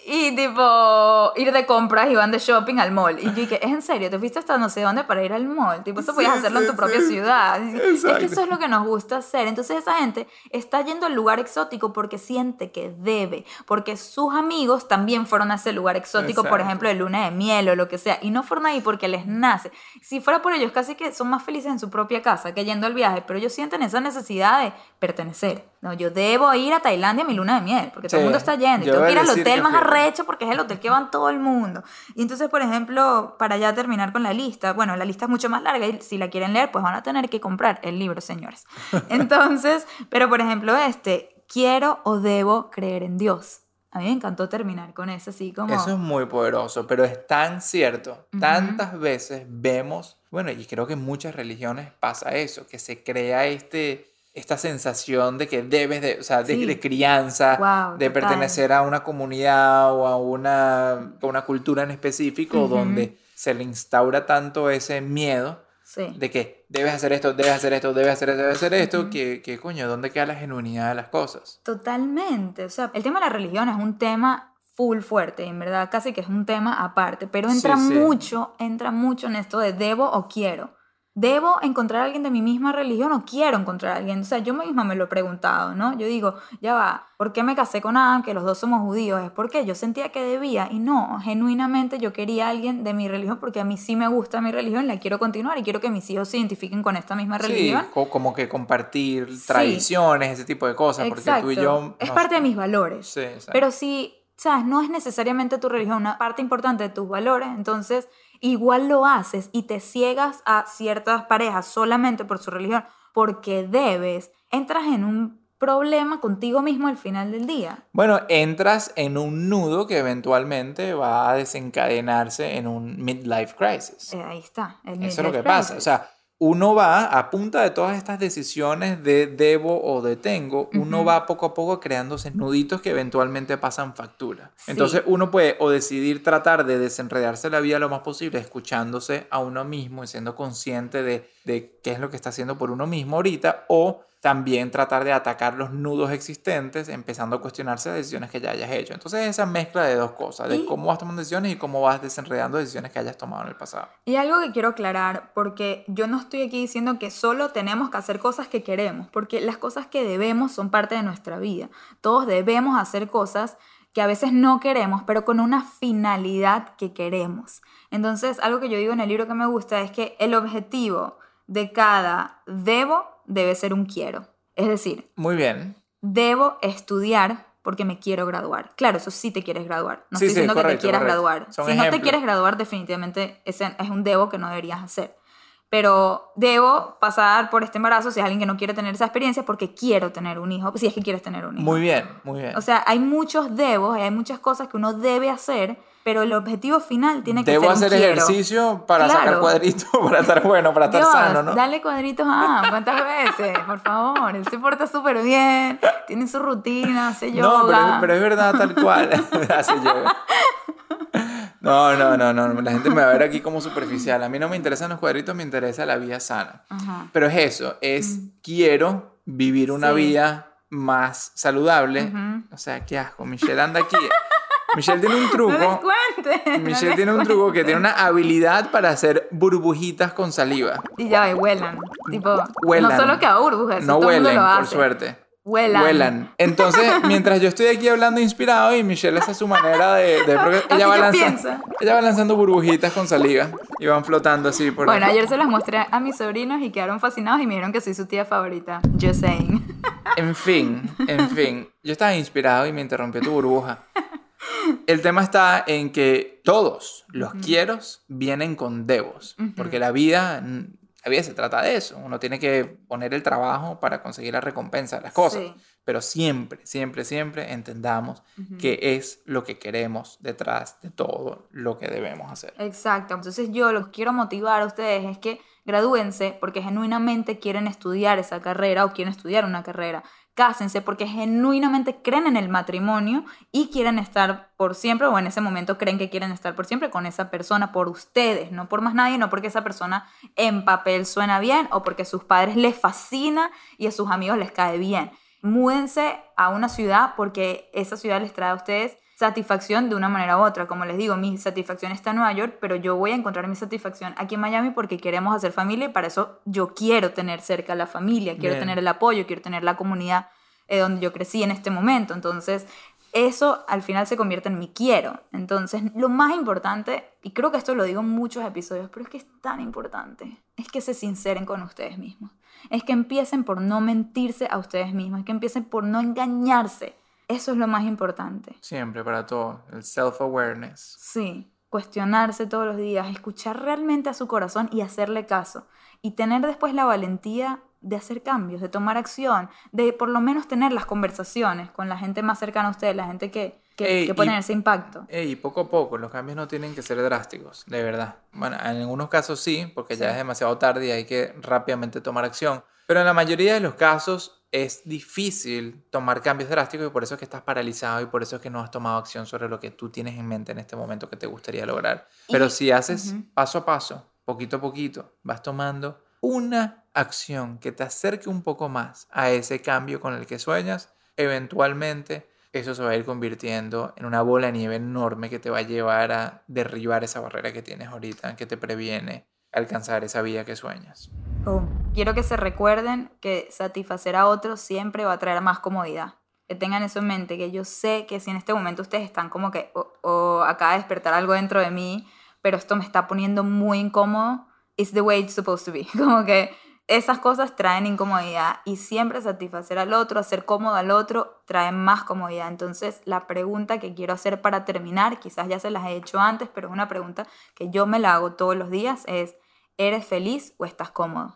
Speaker 1: y tipo ir de compras y van de shopping al mall. Y yo dije, ¿es en serio? ¿Te fuiste hasta no sé dónde para ir al mall? Tipo, eso
Speaker 2: Sí,
Speaker 1: podías hacerlo en
Speaker 2: sí,
Speaker 1: tu propia
Speaker 2: sí.
Speaker 1: ciudad. Es que
Speaker 2: Exacto.
Speaker 1: eso es lo que nos gusta hacer. Entonces esa gente está yendo al lugar exótico porque siente que debe, porque sus amigos también fueron a ese lugar exótico, por
Speaker 2: Exacto.
Speaker 1: ejemplo, de luna de miel o lo que sea, y no fueron ahí porque les nace. Si fuera por ellos, casi que son más felices en su propia casa que yendo al viaje, pero ellos sienten esa necesidad de pertenecer. No, yo debo ir a Tailandia a mi luna de miel, porque todo el
Speaker 2: Sí,
Speaker 1: mundo está yendo. Y tengo que ir al hotel más arrecho porque es el hotel que van todo el mundo. Y entonces, por ejemplo, para ya terminar con la lista, bueno, la lista es mucho más larga y si la quieren leer, pues van a tener que comprar el libro, señores. Entonces, pero por ejemplo, este, quiero o debo creer en Dios. A mí me encantó terminar con eso, así como...
Speaker 2: Eso es muy poderoso, pero es tan cierto.
Speaker 1: Ujú.
Speaker 2: Tantas veces vemos, bueno, y creo que en muchas religiones pasa eso, que se crea este, esta sensación de que debes de, o sea, de,
Speaker 1: Sí.
Speaker 2: de crianza,
Speaker 1: Wow,
Speaker 2: de
Speaker 1: total.
Speaker 2: pertenecer a una comunidad o a una, a una cultura en específico
Speaker 1: Ujú.
Speaker 2: donde se le instaura tanto ese miedo
Speaker 1: Sí.
Speaker 2: de que debes hacer esto, debes hacer esto, debes hacer esto, debes hacer esto, que, que coño, ¿dónde queda la genuinidad de las cosas?
Speaker 1: Totalmente. O sea, el tema de la religión es un tema full fuerte, en verdad, casi que es un tema aparte, pero
Speaker 2: Sí,
Speaker 1: entra
Speaker 2: sí.
Speaker 1: mucho, entra mucho en esto de debo o quiero. ¿Debo encontrar a alguien de mi misma religión o quiero encontrar a alguien? O sea, yo misma me lo he preguntado, ¿no? Yo digo, ya va, ¿por qué me casé con Adam, que los dos somos judíos? Es porque yo sentía que debía y no, genuinamente yo quería a alguien de mi religión porque a mí sí me gusta mi religión, la quiero continuar y quiero que mis hijos se identifiquen con esta misma religión.
Speaker 2: Sí, co- como que compartir
Speaker 1: Sí.
Speaker 2: tradiciones, ese tipo de cosas, porque tú y yo...
Speaker 1: Es parte de mis valores.
Speaker 2: Sí, exacto.
Speaker 1: Pero si, sabes, no es necesariamente tu religión una parte importante de tus valores, entonces igual lo haces y te ciegas a ciertas parejas solamente por su religión, porque debes, entras en un problema contigo mismo al final del día.
Speaker 2: Bueno, entras en un nudo que eventualmente va a desencadenarse en un midlife crisis.
Speaker 1: Eh, ahí está. el
Speaker 2: Eso es lo que pasa. O
Speaker 1: crisis.
Speaker 2: sea, uno va, a punta de todas estas decisiones de debo o de tengo, uno
Speaker 1: Ujú.
Speaker 2: va poco a poco creándose nuditos que eventualmente pasan factura.
Speaker 1: Sí.
Speaker 2: Entonces uno puede o decidir tratar de desenredarse la vida lo más posible escuchándose a uno mismo y siendo consciente de, de qué es lo que está haciendo por uno mismo ahorita, o también tratar de atacar los nudos existentes, empezando a cuestionarse las decisiones que ya hayas hecho. Entonces esa mezcla de dos cosas, de
Speaker 1: Y-
Speaker 2: cómo vas tomando decisiones y cómo vas desenredando decisiones que hayas tomado en el pasado.
Speaker 1: Y algo que quiero aclarar, porque yo no estoy aquí diciendo que solo tenemos que hacer cosas que queremos, porque las cosas que debemos son parte de nuestra vida. Todos debemos hacer cosas que a veces no queremos, pero con una finalidad que queremos. Entonces, algo que yo digo en el libro que me gusta es que el objetivo de cada debo debe ser un quiero. Es decir,
Speaker 2: Muy bien.
Speaker 1: debo estudiar porque me quiero graduar. Claro, eso sí te quieres graduar. No
Speaker 2: Sí,
Speaker 1: estoy
Speaker 2: sí,
Speaker 1: diciendo que te quieras
Speaker 2: correcto.
Speaker 1: graduar.
Speaker 2: Son
Speaker 1: si no te
Speaker 2: ejemplos.
Speaker 1: quieres graduar, definitivamente ese es un debo que no deberías hacer. Pero debo pasar por este embarazo si es alguien que no quiere tener esa experiencia porque quiero tener un hijo, si es que quieres tener un hijo.
Speaker 2: Muy bien, muy bien.
Speaker 1: O sea, hay muchos debos, y hay muchas cosas que uno debe hacer, pero el objetivo final tiene que
Speaker 2: Debo
Speaker 1: ser un
Speaker 2: hacer
Speaker 1: quiero.
Speaker 2: ejercicio para sacar
Speaker 1: Claro.
Speaker 2: cuadritos, para estar bueno, para estar
Speaker 1: Dios,
Speaker 2: sano, ¿no?
Speaker 1: Dale cuadritos a ¿cuántas veces? Por favor, él se porta súper bien, tiene su rutina, hace yoga.
Speaker 2: No, pero, pero es verdad, tal cual. Hace yoga. No, no, no, no. La gente me va a ver aquí como superficial. A mí no me interesan los cuadritos, me interesa la vida sana.
Speaker 1: Ajá.
Speaker 2: Pero es eso, es quiero vivir una
Speaker 1: Sí.
Speaker 2: vida más saludable. O sea, qué asco. Michelle anda aquí. Michelle tiene un
Speaker 1: No
Speaker 2: truco.
Speaker 1: no
Speaker 2: Michelle
Speaker 1: les
Speaker 2: tiene un truco que tiene una habilidad para hacer burbujitas con saliva.
Speaker 1: Y ya, y huelan. Tipo,
Speaker 2: Huelan.
Speaker 1: no solo que a burbujas,
Speaker 2: No
Speaker 1: todo el mundo
Speaker 2: huelen,
Speaker 1: lo
Speaker 2: por
Speaker 1: hace.
Speaker 2: suerte.
Speaker 1: Huelan.
Speaker 2: Huelan. Entonces, mientras yo estoy aquí hablando inspirado y Michelle hace su manera de... de- ella, va
Speaker 1: que
Speaker 2: lanza-
Speaker 1: piensa.
Speaker 2: ella va lanzando burbujitas con saliva y van flotando así por
Speaker 1: Bueno,
Speaker 2: ahí.
Speaker 1: ayer se las mostré a mis sobrinos y quedaron fascinados y me dijeron que soy su tía favorita. Just saying.
Speaker 2: En fin, en fin. Yo estaba inspirado y me interrumpió tu burbuja. El tema está en que todos los quieros vienen con debos. Porque la vida, la vida se trata de eso. Uno tiene que poner el trabajo para conseguir la recompensa de las cosas.
Speaker 1: Sí.
Speaker 2: Pero siempre, siempre, siempre entendamos qué es lo que queremos detrás de todo lo que debemos hacer.
Speaker 1: Exacto. Entonces yo los quiero motivar a ustedes es que gradúense porque genuinamente quieren estudiar esa carrera o quieren estudiar una carrera. Cásense porque genuinamente creen en el matrimonio y quieren estar por siempre o en ese momento creen que quieren estar por siempre con esa persona por ustedes, no por más nadie, no porque esa persona en papel suena bien o porque sus padres les fascina y a sus amigos les cae bien. Múdense a una ciudad porque esa ciudad les trae a ustedes satisfacción de una manera u otra. Como les digo, mi satisfacción está en Nueva York, pero yo voy a encontrar mi satisfacción aquí en Miami porque queremos hacer familia y para eso yo quiero tener cerca a la familia, quiero
Speaker 2: Bien.
Speaker 1: tener el apoyo, quiero tener la comunidad eh, donde yo crecí en este momento. Entonces, eso al final se convierte en mi quiero. Entonces, lo más importante, y creo que esto lo digo en muchos episodios, pero es que es tan importante, es que se sinceren con ustedes mismos. Es que empiecen por no mentirse a ustedes mismos, es que empiecen por no engañarse. Eso es lo más importante.
Speaker 2: Siempre, para todo. El self-awareness.
Speaker 1: Sí, cuestionarse todos los días, escuchar realmente a su corazón y hacerle caso. Y tener después la valentía de hacer cambios, de tomar acción, de por lo menos tener las conversaciones con la gente más cercana a ustedes, la gente que, que,
Speaker 2: Ey,
Speaker 1: que puede
Speaker 2: y-
Speaker 1: tener ese impacto.
Speaker 2: Y poco a poco, los cambios no tienen que ser drásticos, de verdad. Bueno, en algunos casos sí, porque ya es demasiado tarde y hay que rápidamente tomar acción. Pero en la mayoría de los casos es difícil tomar cambios drásticos y por eso es que estás paralizado y por eso es que no has tomado acción sobre lo que tú tienes en mente en este momento que te gustaría lograr. Pero
Speaker 1: Y-
Speaker 2: si haces paso a paso, poquito a poquito, vas tomando una acción que te acerque un poco más a ese cambio con el que sueñas, eventualmente eso se va a ir convirtiendo en una bola de nieve enorme que te va a llevar a derribar esa barrera que tienes ahorita, que te previene alcanzar esa vida que sueñas.
Speaker 1: Oh, Quiero que se recuerden que satisfacer a otros siempre va a traer más comodidad. Que tengan eso en mente, que yo sé que si en este momento ustedes están como que, o o acaba de despertar algo dentro de mí, pero esto me está poniendo muy incómodo, it's the way it's supposed to be. Como que esas cosas traen incomodidad y siempre satisfacer al otro, hacer cómodo al otro, trae más comodidad. Entonces, la pregunta que quiero hacer para terminar, quizás ya se las he hecho antes, pero es una pregunta que yo me la hago todos los días, es, ¿eres feliz o estás cómodo?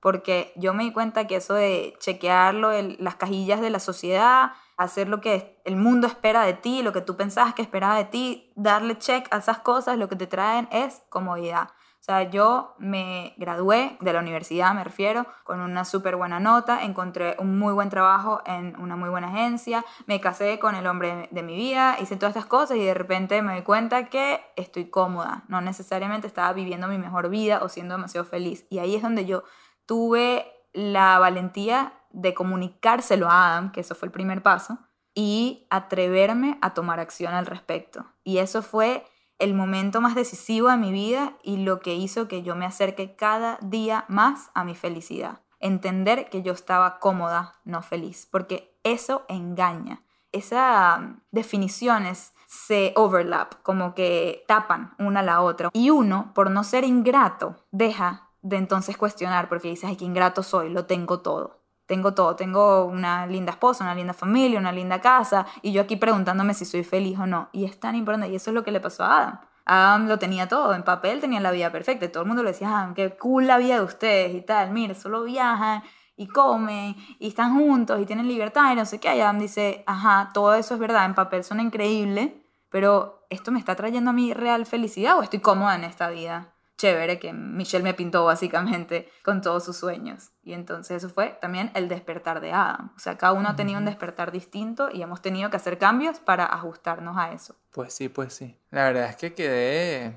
Speaker 1: Porque yo me di cuenta que eso de chequearlo, el- las cajillas de la sociedad, hacer lo que el mundo espera de ti, lo que tú pensabas que esperaba de ti, darle check a esas cosas, lo que te traen es comodidad. Sea, yo me gradué de la universidad, me refiero, con una súper buena nota, encontré un muy buen trabajo en una muy buena agencia, me casé con el hombre de mi vida, hice todas estas cosas y de repente me doy cuenta que estoy cómoda, no necesariamente estaba viviendo mi mejor vida o siendo demasiado feliz. Y ahí es donde yo tuve la valentía de comunicárselo a Adam, que eso fue el primer paso, y atreverme a tomar acción al respecto. Y eso fue el momento más decisivo de mi vida y lo que hizo que yo me acerque cada día más a mi felicidad. Entender que yo estaba cómoda, no feliz, porque eso engaña. Esas um, definiciones se overlap, como que tapan una a la otra. Y uno, por no ser ingrato, deja de entonces cuestionar, porque dices, ay, qué ingrato soy, lo tengo todo tengo todo, tengo una linda esposa, una linda familia, una linda casa, y yo aquí preguntándome si soy feliz o no. Y es tan importante, y eso es lo que le pasó a Adam. Adam lo tenía todo, en papel tenía la vida perfecta, y todo el mundo le decía, Adam, qué cool la vida de ustedes y tal, mire, solo viajan y comen y están juntos y tienen libertad y no sé qué. Y Adam dice, ajá, todo eso es verdad, en papel suena increíble, pero ¿esto me está trayendo a mí real felicidad o estoy cómoda en esta vida? Chévere que Michelle me pintó básicamente con todos sus sueños. Y entonces eso fue también el despertar de Adam. O sea, cada uno ha tenido un despertar distinto y hemos tenido que hacer cambios para ajustarnos a eso.
Speaker 2: Pues sí, pues sí. La verdad es que quedé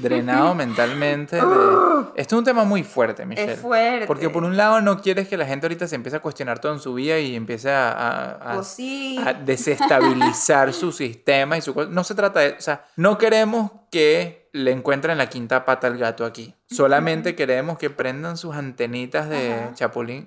Speaker 2: drenado mentalmente. Esto es un tema muy fuerte, Michelle.
Speaker 1: Es fuerte.
Speaker 2: Porque por un lado no quieres que la gente ahorita se empiece a cuestionar todo en su vida y empiece a, a,
Speaker 1: Pues sí.
Speaker 2: a desestabilizar su sistema y su... No se trata de... O sea, no queremos que le encuentren la quinta pata al gato aquí. Solamente queremos que prendan sus antenitas de
Speaker 1: Ajá.
Speaker 2: chapulín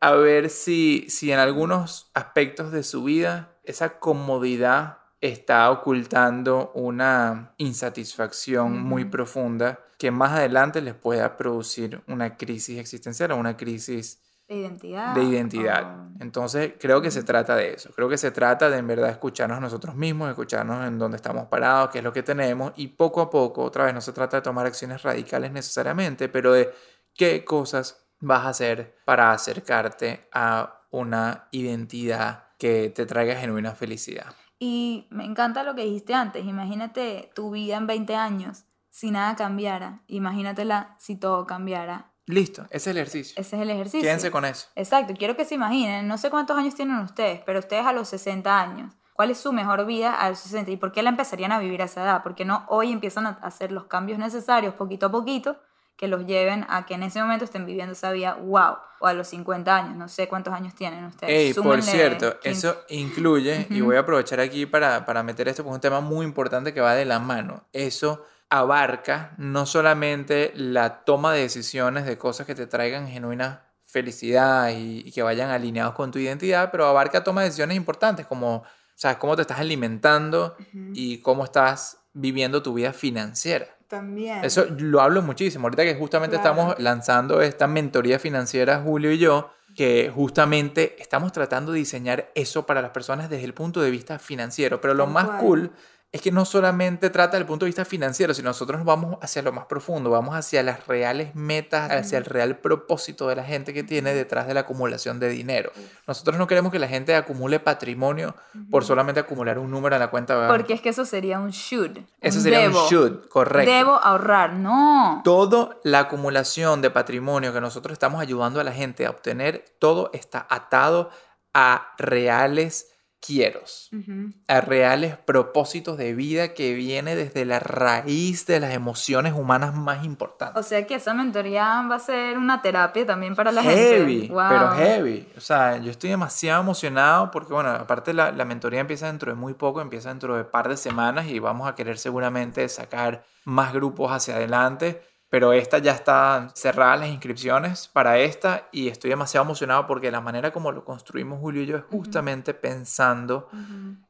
Speaker 2: a ver si, si en algunos aspectos de su vida esa comodidad está ocultando una insatisfacción muy profunda que más adelante les pueda producir una crisis existencial o una crisis
Speaker 1: De identidad.
Speaker 2: de identidad.
Speaker 1: Oh.
Speaker 2: Entonces creo que se trata de eso. Creo que se trata de en verdad escucharnos a nosotros mismos, escucharnos en dónde estamos parados, qué es lo que tenemos y poco a poco, otra vez, no se trata de tomar acciones radicales necesariamente, pero de qué cosas vas a hacer para acercarte a una identidad que te traiga genuina felicidad.
Speaker 1: Y me encanta lo que dijiste antes. Imagínate tu vida en 20 años si nada cambiara. Imagínatela si todo cambiara.
Speaker 2: Listo, ese es el ejercicio.
Speaker 1: Ese es el ejercicio.
Speaker 2: Quédense con eso.
Speaker 1: Exacto, quiero que se imaginen, no sé cuántos años tienen ustedes, pero ustedes a los 60 años, ¿cuál es su mejor vida a los 60? ¿Y por qué la empezarían a vivir a esa edad? Porque no hoy empiezan a hacer los cambios necesarios poquito a poquito que los lleven a que en ese momento estén viviendo esa vida, wow, o a los 50 años, no sé cuántos años tienen ustedes.
Speaker 2: Ey, por cierto,
Speaker 1: 15.
Speaker 2: eso incluye, y voy a aprovechar aquí para, para meter esto, porque es un tema muy importante que va de la mano. Eso abarca no solamente la toma de decisiones de cosas que te traigan genuina felicidad y, y que vayan alineados con tu identidad, pero abarca toma de decisiones importantes como, sabes, cómo te estás alimentando y cómo estás viviendo tu vida financiera.
Speaker 1: También.
Speaker 2: Eso lo hablo muchísimo. Ahorita que justamente
Speaker 1: Claro.
Speaker 2: estamos lanzando esta mentoría financiera, Julio y yo, que justamente estamos tratando de diseñar eso para las personas desde el punto de vista financiero. Pero lo
Speaker 1: Tal
Speaker 2: más
Speaker 1: cual.
Speaker 2: cool es que no solamente trata del punto de vista financiero, sino nosotros nos vamos hacia lo más profundo, vamos hacia las reales metas, hacia el real propósito de la gente que tiene detrás de la acumulación de dinero. Nosotros no queremos que la gente acumule patrimonio por solamente acumular un número en la cuenta. banco.
Speaker 1: Porque es que eso sería un should.
Speaker 2: Eso
Speaker 1: un
Speaker 2: sería
Speaker 1: debo.
Speaker 2: un should, correcto.
Speaker 1: Debo ahorrar, no.
Speaker 2: Toda la acumulación de patrimonio que nosotros estamos ayudando a la gente a obtener, todo está atado a reales quieros,
Speaker 1: Ujú.
Speaker 2: a reales propósitos de vida que viene desde la raíz de las emociones humanas más
Speaker 1: O
Speaker 2: importantes.
Speaker 1: sea que esa mentoría va a ser una terapia también para la
Speaker 2: Heavy,
Speaker 1: gente. Wow.
Speaker 2: pero heavy. O sea, yo estoy demasiado emocionado porque, bueno, aparte la, la mentoría empieza dentro de muy poco, empieza dentro de par de semanas y vamos a querer seguramente sacar más grupos hacia adelante. Pero esta ya está cerradas las inscripciones para esta y estoy demasiado emocionado porque la manera como lo construimos Julio y yo es justamente pensando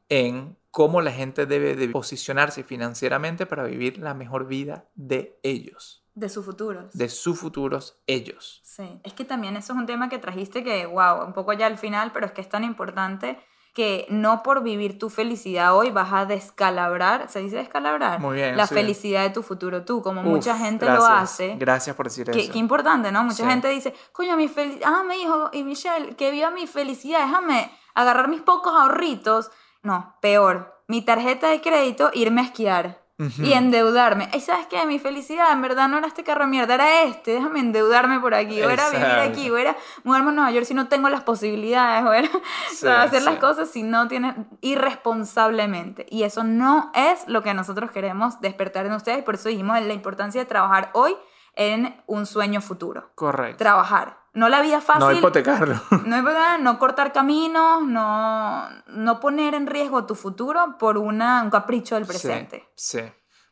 Speaker 2: en cómo la gente debe de posicionarse financieramente para vivir la mejor vida de ellos,
Speaker 1: De sus futuros.
Speaker 2: de sus futuros ellos.
Speaker 1: Sí. Es que también eso es un tema que trajiste que, wow, un poco ya al final, pero es que es tan importante que no por vivir tu felicidad hoy vas a descalabrar, ¿se dice descalabrar?
Speaker 2: Muy bien,
Speaker 1: La
Speaker 2: sí.
Speaker 1: felicidad de tu futuro tú, como
Speaker 2: Uf,
Speaker 1: mucha gente lo
Speaker 2: gracias.
Speaker 1: hace.
Speaker 2: Gracias por decir eso.
Speaker 1: qué importante, ¿no? Mucha
Speaker 2: Sí.
Speaker 1: gente dice, coño, mi felicidad, ah, me dijo, y Michelle, que viva mi felicidad, déjame agarrar mis pocos ahorritos. No, peor, mi tarjeta de crédito, irme a esquiar. Y endeudarme. Y sabes qué, mi felicidad en verdad no era este carro de mierda, era este, déjame endeudarme por aquí, o era vivir aquí, o era mudarme a Nueva York si no tengo las posibilidades, o era o sea, hacer las cosas si no tienes irresponsablemente. Y eso no es lo que nosotros queremos despertar en ustedes, por eso dijimos la importancia de trabajar hoy en un sueño futuro.
Speaker 2: Correcto.
Speaker 1: Trabajar. No la vida fácil.
Speaker 2: No hipotecarlo.
Speaker 1: No, verdad, no cortar caminos, no, no poner en riesgo tu futuro por una, un capricho del presente.
Speaker 2: Sí, sí.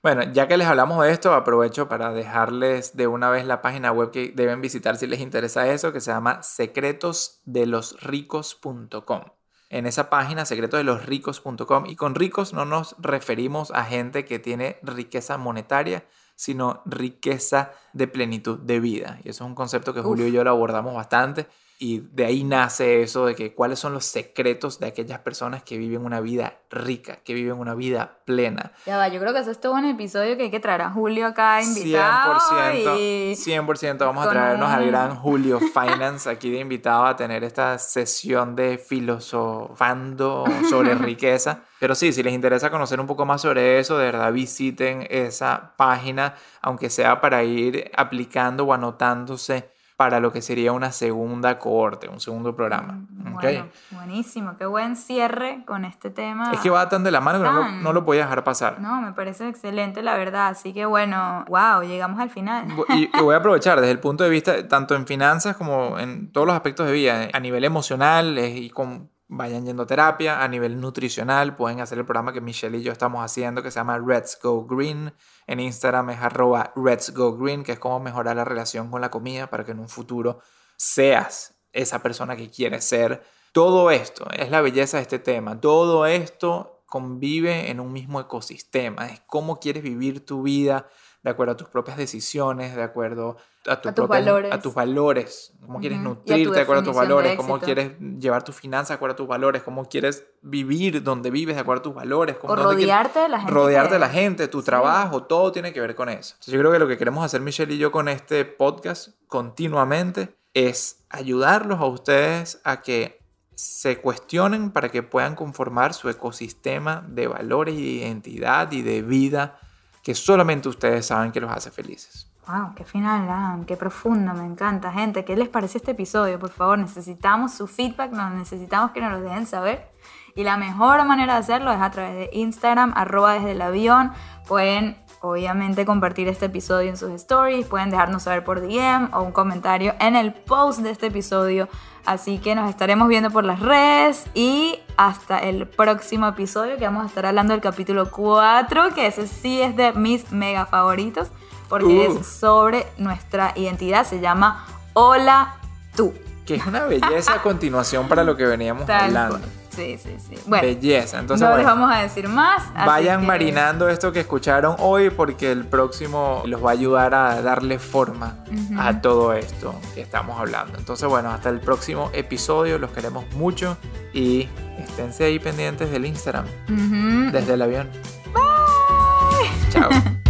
Speaker 2: Bueno, ya que les hablamos de esto, aprovecho para dejarles de una vez la página web que deben visitar si les interesa eso, que se llama secretosdelosricos.com. En esa página, secretosdelosricos.com, y con ricos no nos referimos a gente que tiene riqueza monetaria, sino riqueza de plenitud de vida. Y eso es un concepto que Julio y yo lo abordamos bastante. Y de ahí nace eso de que cuáles son los secretos de aquellas personas que viven una vida rica, que viven una vida plena.
Speaker 1: Ya va, yo creo que eso es todo un episodio que hay que traer a Julio acá invitado
Speaker 2: 100%,
Speaker 1: y
Speaker 2: 100% vamos a traernos al
Speaker 1: un-
Speaker 2: gran Julio Finance aquí de invitado a tener esta sesión de filosofando sobre riqueza. Pero sí, si les interesa conocer un poco más sobre eso, de verdad visiten esa página, aunque sea para ir aplicando o anotándose para lo que sería una segunda cohorte, un segundo programa. ¿ok?
Speaker 1: Bueno, buenísimo, qué buen cierre con este tema.
Speaker 2: Es que va tan de la mano que no no lo podía dejar pasar.
Speaker 1: No, me parece excelente, la verdad. Así que bueno, wow, llegamos al final.
Speaker 2: Y, y voy a aprovechar desde el punto de vista, tanto en finanzas como en todos los aspectos de vida, a nivel emocional, y con, vayan yendo a terapia, a nivel nutricional, pueden hacer el programa que Michelle y yo estamos haciendo, que se llama Let's Go Green. En Instagram es arroba Let's Go Green, que es como mejorar la relación con la comida para que en un futuro seas esa persona que quieres ser. Todo esto es la belleza de este tema. Todo esto convive en un mismo ecosistema. Es cómo quieres vivir tu vida de acuerdo a tus propias decisiones, de acuerdo a, tu
Speaker 1: A tus valores.
Speaker 2: a tus valores, cómo quieres nutrirte de acuerdo a tus valores, cómo quieres llevar tus finanzas de acuerdo a tus valores, cómo quieres vivir donde vives de acuerdo a tus valores, cómo
Speaker 1: O
Speaker 2: dónde quieres-
Speaker 1: rodearte de la gente.
Speaker 2: rodearte de la gente, tu
Speaker 1: Sí.
Speaker 2: trabajo, todo tiene que ver con eso. Entonces, yo creo que lo que queremos hacer Michelle y yo con este podcast continuamente es ayudarlos a ustedes a que se cuestionen para que puedan conformar su ecosistema de valores y de identidad y de vida que solamente ustedes saben que los hace felices.
Speaker 1: Wow, qué final, Adam, qué profundo, me encanta. Gente, ¿qué les parece este episodio? Por favor, necesitamos su feedback, nos necesitamos que nos lo dejen saber. Y la mejor manera de hacerlo es a través de Instagram, arroba desde el avión. Pueden, obviamente, compartir este episodio en sus stories, pueden dejarnos saber por DM o un comentario en el post de este episodio. Así que nos estaremos viendo por las redes y hasta el próximo episodio que vamos a estar hablando del capítulo 4, que ese sí es de mis mega favoritos porque
Speaker 2: Uh.
Speaker 1: es sobre nuestra identidad, se llama Hola tú.
Speaker 2: Que es una belleza a continuación para lo que veníamos
Speaker 1: Tal
Speaker 2: hablando.
Speaker 1: cual. Sí, sí, sí. Bueno,
Speaker 2: Belleza. Entonces,
Speaker 1: no les vamos a decir más.
Speaker 2: Vayan
Speaker 1: que-
Speaker 2: marinando esto que escucharon hoy porque el próximo los va a ayudar a darle forma
Speaker 1: Ujú.
Speaker 2: a todo esto que estamos hablando. Entonces, bueno, hasta el próximo episodio. Los queremos mucho y esténse ahí pendientes del Instagram desde el avión. Chao.